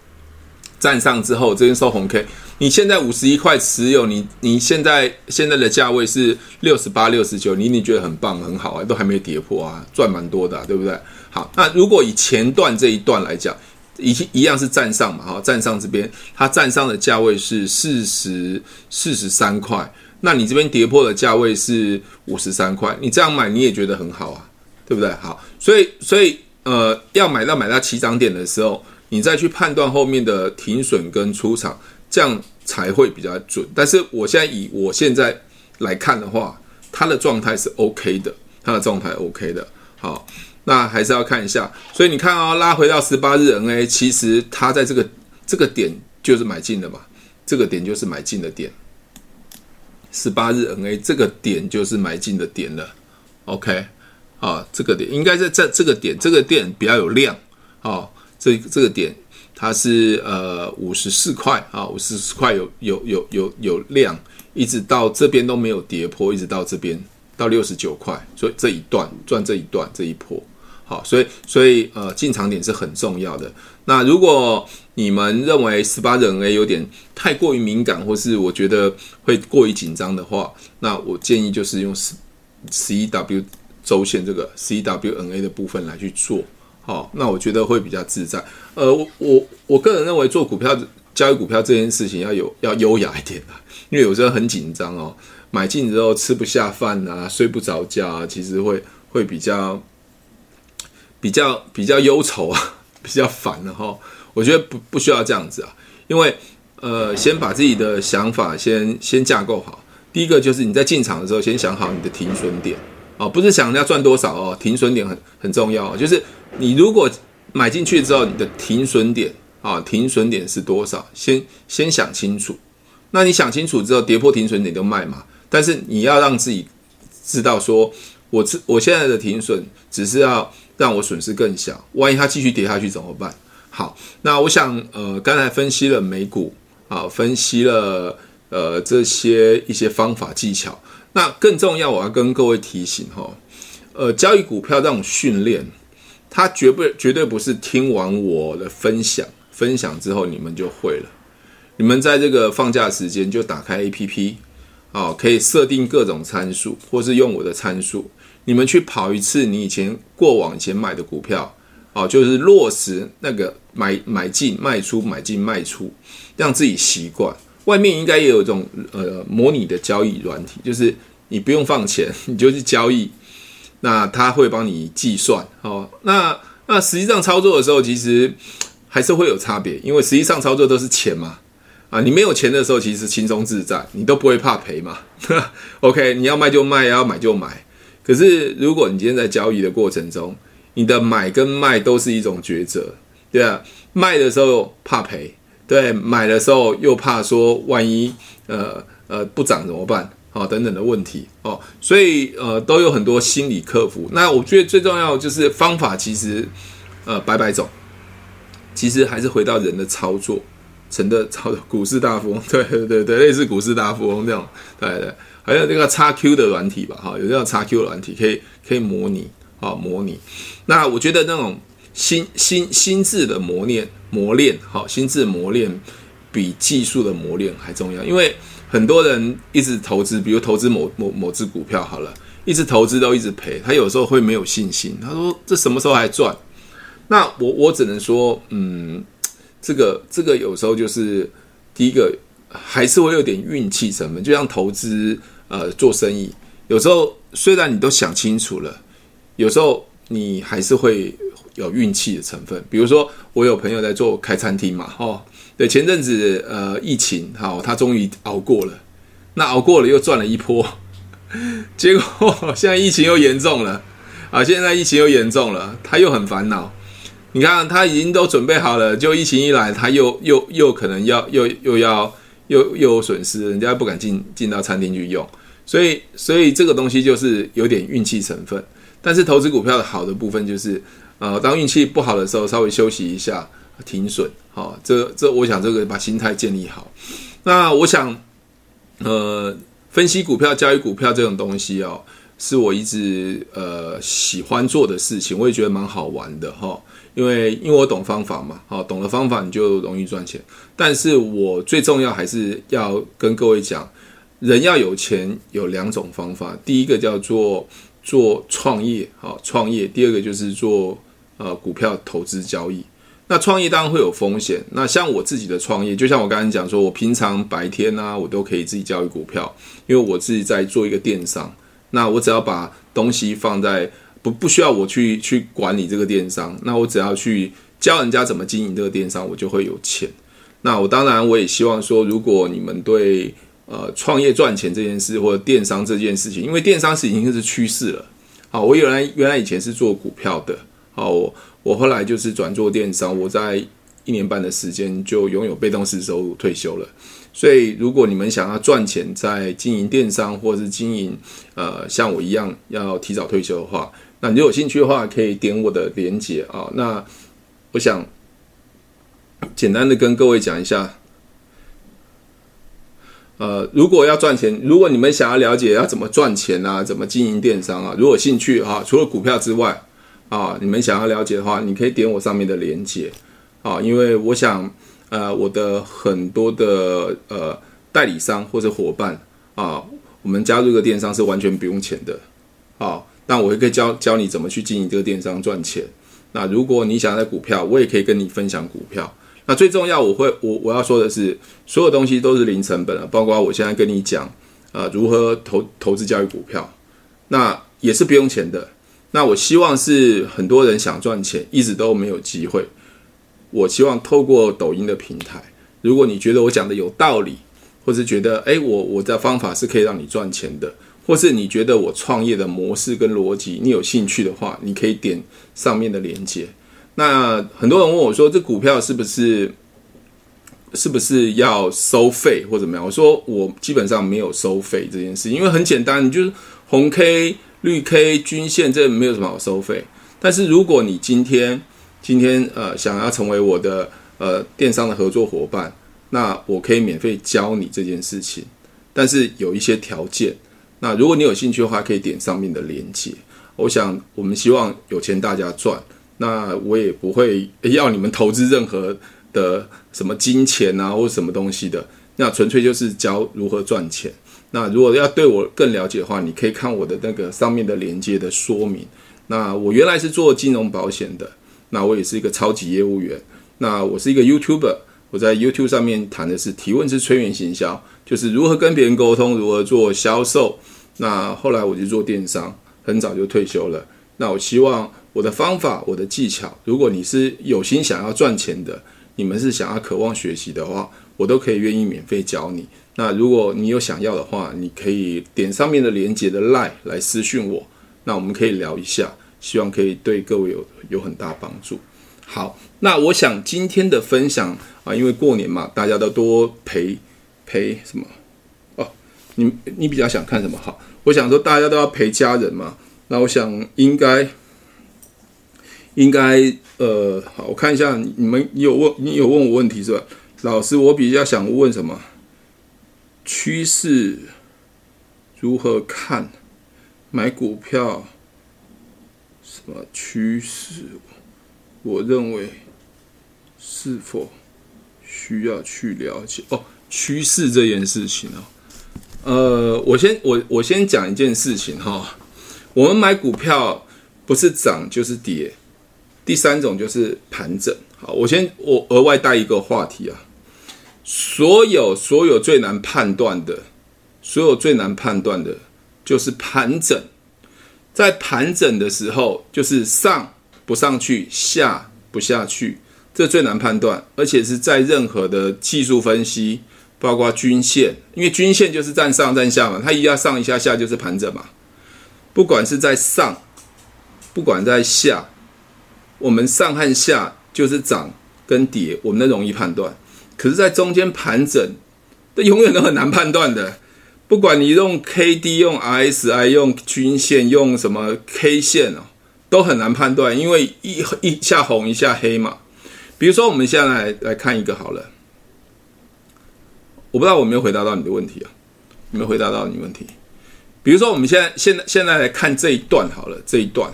A: 站上之后这边收红 K，你现在五十一块持有，你你现在现在的价位是六十八、六十九，你你觉得很棒很好啊，都还没跌破啊，赚蛮多的啊，对不对？好，那如果以前段这一段来讲。一一样是站上嘛，哈，站上这边，它站上的价位是四十四十三块，那你这边跌破的价位是五十三块，你这样买你也觉得很好啊，对不对？好，所以所以呃，要买到买到起涨点的时候，你再去判断后面的停损跟出场，这样才会比较准。但是我现在以我现在来看的话，它的状态是 OK 的，它的状态 OK 的，好。那还是要看一下，所以你看啊、哦，拉回到十八日 NA，其实它在这个这个点就是买进的嘛，这个点就是买进的点，十八日 NA 这个点就是买进的点了，OK，啊，这个点应该在这这个点，这个点比较有量，哦，这这个点它是呃五十四块啊，五十四块有有有有有量，一直到这边都没有跌破，一直到这边到六十九块，所以这一段赚这一段这一波。好，所以所以呃，进场点是很重要的。那如果你们认为十八日 NA 有点太过于敏感，或是我觉得会过于紧张的话，那我建议就是用十十一 W 周线这个十一 WNA 的部分来去做。好，那我觉得会比较自在。呃，我我我个人认为做股票交易股票这件事情要有要优雅一点啊，因为有时候很紧张哦，买进之后吃不下饭啊，睡不着觉啊，其实会会比较。比较比较忧愁啊，比较烦的哈。我觉得不不需要这样子啊，因为呃，先把自己的想法先先架构好。第一个就是你在进场的时候，先想好你的停损点啊，不是想要赚多少哦，停损点很很重要。就是你如果买进去之后，你的停损点啊，停损点是多少？先先想清楚。那你想清楚之后，跌破停损点就卖嘛。但是你要让自己知道说，我我现在的停损只是要。让我损失更小，万一它继续跌下去怎么办？好，那我想，呃，刚才分析了美股，啊，分析了呃这些一些方法技巧。那更重要，我要跟各位提醒哈，呃，交易股票这种训练，它绝不绝对不是听完我的分享，分享之后你们就会了。你们在这个放假时间就打开 APP，啊，可以设定各种参数，或是用我的参数，你们去跑一次你以前过往以前买的股票，哦，就是落实那个买买进卖出买进卖出，让自己习惯。外面应该也有一种呃模拟的交易软体，就是你不用放钱，你就去交易。那他会帮你计算哦。那那实际上操作的时候，其实还是会有差别，因为实际上操作都是钱嘛。啊，你没有钱的时候，其实轻松自在，你都不会怕赔嘛。OK，你要卖就卖，要买就买。可是如果你今天在交易的过程中，你的买跟卖都是一种抉择，对啊，卖的时候怕赔，对，买的时候又怕说万一呃呃不涨怎么办？好，等等的问题。哦，所以呃都有很多心理克服。那我觉得最重要就是方法，其实呃百百种，其实还是回到人的操作，成的操股市大富翁，对对对对，类似股市大富翁这样，对对，还有那个 XQ 的软体吧，哈，有这样 XQ 软体可以可以模拟。啊模拟。那我觉得那种心心心智的磨练磨练，好，心智磨练比技术的磨练还重要，因为。很多人一直投资，比如投资某某某只股票好了，一直投资都一直赔，他有时候会没有信心。他说：“这什么时候还赚？”那我我只能说，嗯，这个这个有时候就是第一个还是会有点运气成分，就像投资呃做生意，有时候虽然你都想清楚了，有时候你还是会有运气的成分。比如说，我有朋友在做开餐厅嘛，哦。对，前阵子呃疫情好，他终于熬过了，那熬过了又赚了一波，结果现在疫情又严重了 啊！现在疫情又严重了，他又很烦恼。你看他已经都准备好了，就疫情一来，他又又又可能要又又要又又有损失，人家不敢进进到餐厅去用，所以所以这个东西就是有点运气成分。但是投资股票的好的部分就是，呃，当运气不好的时候，稍微休息一下。停损，好，这这，我想这个把心态建立好。那我想，呃，分析股票、交易股票这种东西哦，是我一直呃喜欢做的事情，我也觉得蛮好玩的哈。因为因为我懂方法嘛，好，懂了方法你就容易赚钱。但是我最重要还是要跟各位讲，人要有钱有两种方法，第一个叫做做创业，好，创业；第二个就是做呃股票投资交易。那创业当然会有风险。那像我自己的创业，就像我刚才讲说，我平常白天啊，我都可以自己交易股票，因为我自己在做一个电商。那我只要把东西放在不不需要我去去管理这个电商，那我只要去教人家怎么经营这个电商，我就会有钱。那我当然我也希望说，如果你们对呃创业赚钱这件事或者电商这件事情，因为电商是已经是趋势了。好，我原来原来以前是做股票的。好，我。我后来就是转做电商，我在一年半的时间就拥有被动式收入，退休了。所以，如果你们想要赚钱，在经营电商或是经营呃像我一样要提早退休的话，那你有兴趣的话，可以点我的连结啊。那我想简单的跟各位讲一下，呃，如果要赚钱，如果你们想要了解要怎么赚钱啊，怎么经营电商啊，如果兴趣啊，除了股票之外。啊，你们想要了解的话，你可以点我上面的链接啊，因为我想，呃，我的很多的呃代理商或者伙伴啊，我们加入一个电商是完全不用钱的，啊，但我也可以教教你怎么去经营这个电商赚钱。那如果你想在股票，我也可以跟你分享股票。那最重要，我会我我要说的是，所有东西都是零成本的，包括我现在跟你讲，呃，如何投投资教育股票，那也是不用钱的。那我希望是很多人想赚钱，一直都没有机会。我希望透过抖音的平台，如果你觉得我讲的有道理，或是觉得诶，我我的方法是可以让你赚钱的，或是你觉得我创业的模式跟逻辑你有兴趣的话，你可以点上面的连接。那很多人问我说，这股票是不是是不是要收费或怎么样？我说我基本上没有收费这件事，因为很简单，你就是红 K。绿 K 均线这没有什么好收费，但是如果你今天今天呃想要成为我的呃电商的合作伙伴，那我可以免费教你这件事情，但是有一些条件。那如果你有兴趣的话，可以点上面的链接。我想我们希望有钱大家赚，那我也不会要你们投资任何的什么金钱啊，或什么东西的。那纯粹就是教如何赚钱。那如果要对我更了解的话，你可以看我的那个上面的连接的说明。那我原来是做金融保险的，那我也是一个超级业务员。那我是一个 YouTuber，我在 YouTube 上面谈的是提问式催眠行销，就是如何跟别人沟通，如何做销售。那后来我就做电商，很早就退休了。那我希望我的方法、我的技巧，如果你是有心想要赚钱的，你们是想要渴望学习的话，我都可以愿意免费教你。那如果你有想要的话，你可以点上面的连接的 Line 来私讯我，那我们可以聊一下，希望可以对各位有有很大帮助。好，那我想今天的分享啊，因为过年嘛，大家都多陪陪什么？哦，你你比较想看什么？好，我想说大家都要陪家人嘛，那我想应该应该呃，好，我看一下你们有问你有问我问题是吧？老师，我比较想问什么？趋势如何看？买股票什么趋势？我认为是否需要去了解哦？趋势这件事情哦，呃，我先我我先讲一件事情哈。我们买股票不是涨就是跌，第三种就是盘整。好，我先我额外带一个话题啊。所有所有最难判断的，所有最难判断的，就是盘整。在盘整的时候，就是上不上去，下不下去，这最难判断。而且是在任何的技术分析，包括均线，因为均线就是站上站下嘛，它一下上一下下就是盘整嘛。不管是在上，不管在下，我们上和下就是涨跟跌，我们都容易判断。可是，在中间盘整，这永远都很难判断的。不管你用 K D、用 R S I、用均线、用什么 K 线哦，都很难判断，因为一一下红一下黑嘛。比如说，我们现在来来看一个好了，我不知道我没有回答到你的问题啊，有没有回答到你问题？比如说，我们现在现在现在来看这一段好了，这一段，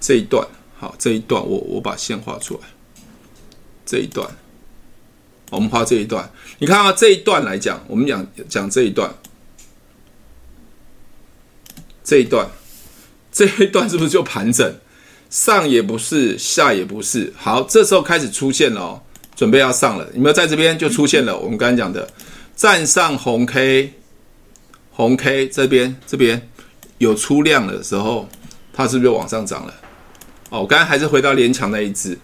A: 这一段好，这一段我我把线画出来，这一段。我们画这一段，你看啊，这一段来讲，我们讲讲这一段，这一段，这一段是不是就盘整？上也不是，下也不是。好，这时候开始出现了哦，准备要上了。有没有在这边就出现了？我们刚才讲的站上红 K，红 K 这边这边有出量的时候，它是不是就往上涨了？哦，我刚才还是回到连强那一只。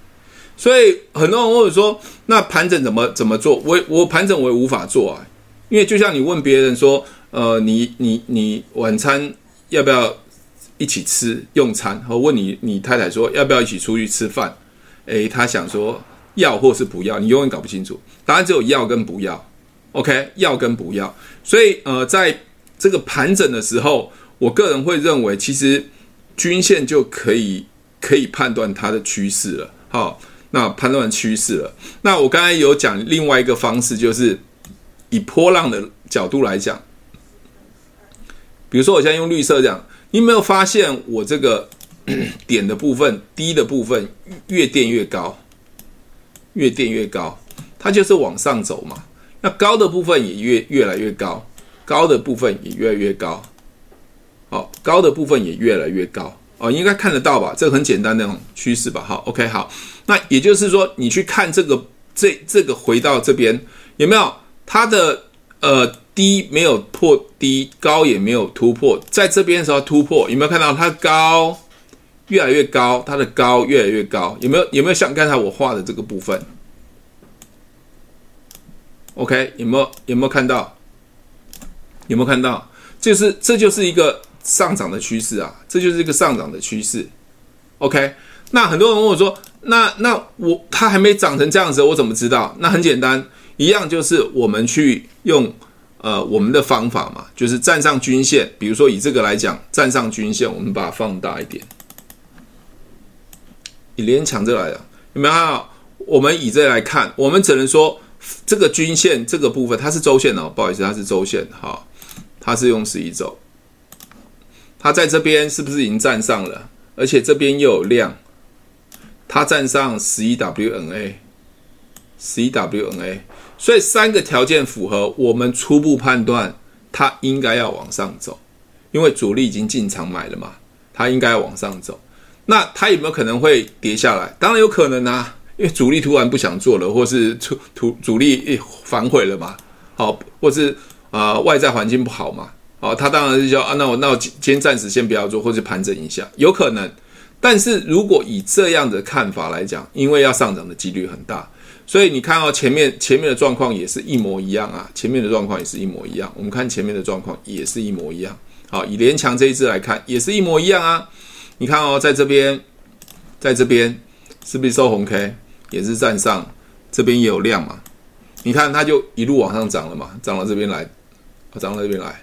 A: 所以很多人问我说：“那盘整怎么怎么做？”我我盘整我也无法做啊，因为就像你问别人说：“呃，你你你晚餐要不要一起吃用餐？”和问你你太太说要不要一起出去吃饭？诶，他想说要或是不要，你永远搞不清楚。答案只有要跟不要。OK，要跟不要。所以呃，在这个盘整的时候，我个人会认为，其实均线就可以可以判断它的趋势了。好。那判断趋势了。那我刚才有讲另外一个方式，就是以波浪的角度来讲。比如说，我现在用绿色讲，你有没有发现我这个 点的部分、低的部分越垫越高，越垫越高，它就是往上走嘛。那高的部分也越越来越高，高的部分也越来越高，好，高的部分也越来越高。哦，应该看得到吧？这个很简单那种趋势吧。好，OK，好。那也就是说，你去看这个，这这个回到这边有没有它的呃低没有破低，高也没有突破，在这边的时候突破，有没有看到它高越来越高？它的高越来越高，有没有有没有像刚才我画的这个部分？OK，有没有有没有看到？有没有看到？就是这就是一个。上涨的趋势啊，这就是一个上涨的趋势。OK，那很多人问我说：“那那我它还没涨成这样子，我怎么知道？”那很简单，一样就是我们去用呃我们的方法嘛，就是站上均线。比如说以这个来讲，站上均线，我们把它放大一点。以连强这来讲，有没有看到？我们以这来看，我们只能说这个均线这个部分它是周线哦，不好意思，它是周线，好，它是用十一周。它在这边是不是已经站上了？而且这边又有量，它站上十一 WNA，十一 WNA，所以三个条件符合，我们初步判断它应该要往上走，因为主力已经进场买了嘛，它应该要往上走。那它有没有可能会跌下来？当然有可能啊，因为主力突然不想做了，或是主主主力反悔了嘛，好，或是啊、外在环境不好嘛，好，他当然是说啊，那我那我今天暂时先不要做，或者盘整一下，有可能。但是如果以这样的看法来讲，因为要上涨的几率很大，所以你看到前面前面的状况也是一模一样啊，前面的状况也是一模一样。我们看前面的状况也是一模一样。好，以联强这一支来看，也是一模一样啊。你看哦，在这边，在这边是不是收红 K？也是站上，这边也有量嘛？你看它就一路往上涨了嘛，涨到这边来，涨到这边来，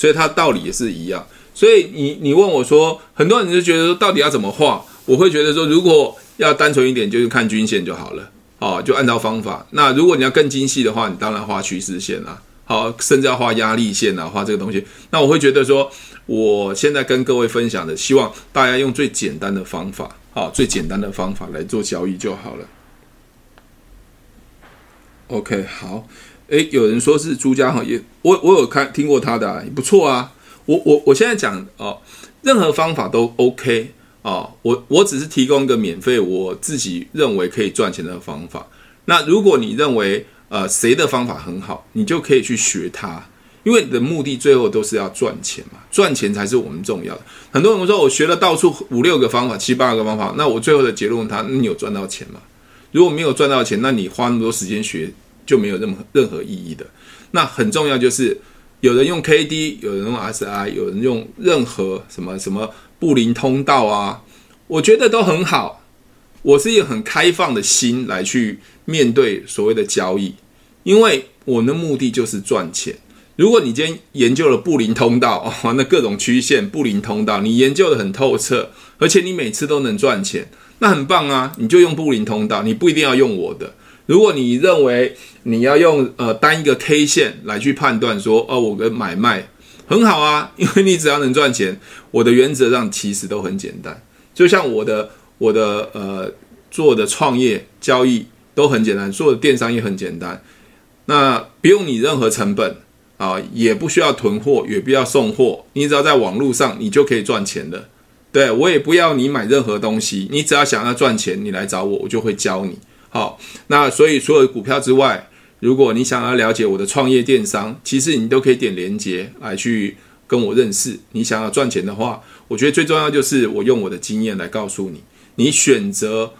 A: 所以它道理也是一样。所以你你问我说，很多人就觉得说，到底要怎么画？我会觉得说，如果要单纯一点，就是看均线就好了，哦，就按照方法。那如果你要更精细的话，你当然画趋势线啦，好，甚至要画压力线啊，画这个东西。那我会觉得说。我现在跟各位分享的，希望大家用最简单的方法，好，最简单的方法来做交易就好了。OK，好，诶，有人说是朱家豪，也我我有看听过他的啊，也不错啊。我我我现在讲哦，任何方法都 OK 哦，我我只是提供一个免费，我自己认为可以赚钱的方法。那如果你认为呃谁的方法很好，你就可以去学他。因为你的目的最后都是要赚钱嘛，赚钱才是我们重要的。很多人说，我学了到处五六个方法、七八个方法，那我最后的结论，他那你有赚到钱吗？如果没有赚到钱，那你花那么多时间学就没有任何任何意义的。那很重要就是，有人用 KD，有人用 SI，有人用任何什么什么布林通道啊，我觉得都很好。我是一个很开放的心来去面对所谓的交易，因为我的目的就是赚钱。如果你今天研究了布林通道 哦，那各种曲线布林通道，你研究的很透彻，而且你每次都能赚钱，那很棒啊！你就用布林通道，你不一定要用我的。如果你认为你要用呃单一个 K 线来去判断说哦，我的买卖很好啊，因为你只要能赚钱，我的原则上其实都很简单。就像我的我的呃做的创业交易都很简单，做的电商也很简单，那不用你任何成本。啊，也不需要囤货，也不要送货，你只要在网络上，你就可以赚钱的。对，我也不要你买任何东西，你只要想要赚钱，你来找我，我就会教你。好，那所以除了股票之外，如果你想要了解我的创业电商，其实你都可以点连接来去跟我认识。你想要赚钱的话，我觉得最重要就是我用我的经验来告诉你，你选择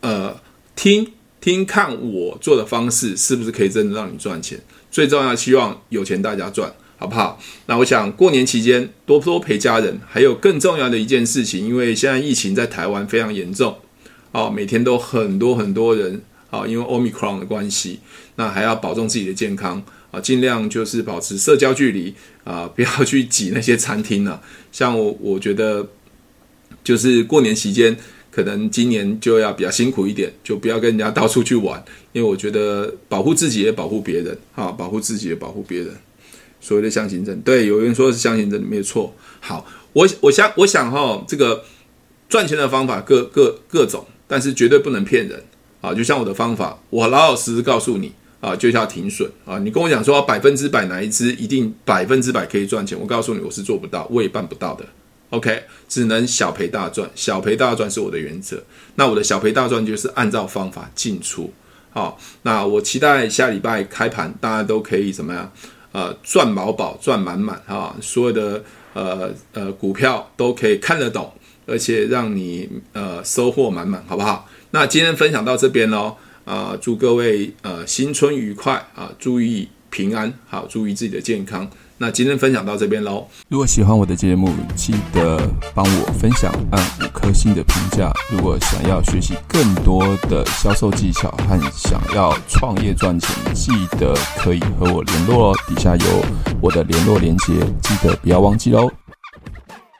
A: 呃听听看我做的方式是不是可以真的让你赚钱。最重要，希望有钱大家赚，好不好？那我想过年期间多多陪家人，还有更重要的一件事情，因为现在疫情在台湾非常严重，哦，每天都很多很多人，啊，因为 Omicron 的关系，那还要保重自己的健康啊，尽量就是保持社交距离啊，不要去挤那些餐厅了。像我，我觉得就是过年期间。可能今年就要比较辛苦一点，就不要跟人家到处去玩，因为我觉得保护自己也保护别人，哈，保护自己也保护别人。所谓的相形阵，对，有人说是相形阵，没有错。好，我我想我想哈，这个赚钱的方法各各各种，但是绝对不能骗人啊！就像我的方法，我老老实实告诉你啊，就叫停损啊！你跟我讲说百分之百哪一支一定百分之百可以赚钱，我告诉你我是做不到，我也办不到的。OK，只能小赔大赚，小赔大赚是我的原则。那我的小赔大赚就是按照方法进出。好，那我期待下礼拜开盘，大家都可以怎么样？呃，赚饱饱，赚满满啊！所有的呃呃股票都可以看得懂，而且让你呃收获满满，好不好？那今天分享到这边喽，啊、祝各位呃新春愉快啊，注意平安，好，注意自己的健康。那今天分享到这边喽。
B: 如果喜欢我的节目，记得帮我分享，按五颗星的评价。如果想要学习更多的销售技巧和想要创业赚钱，记得可以和我联络哦。底下有我的联络链接，记得不要忘记喽。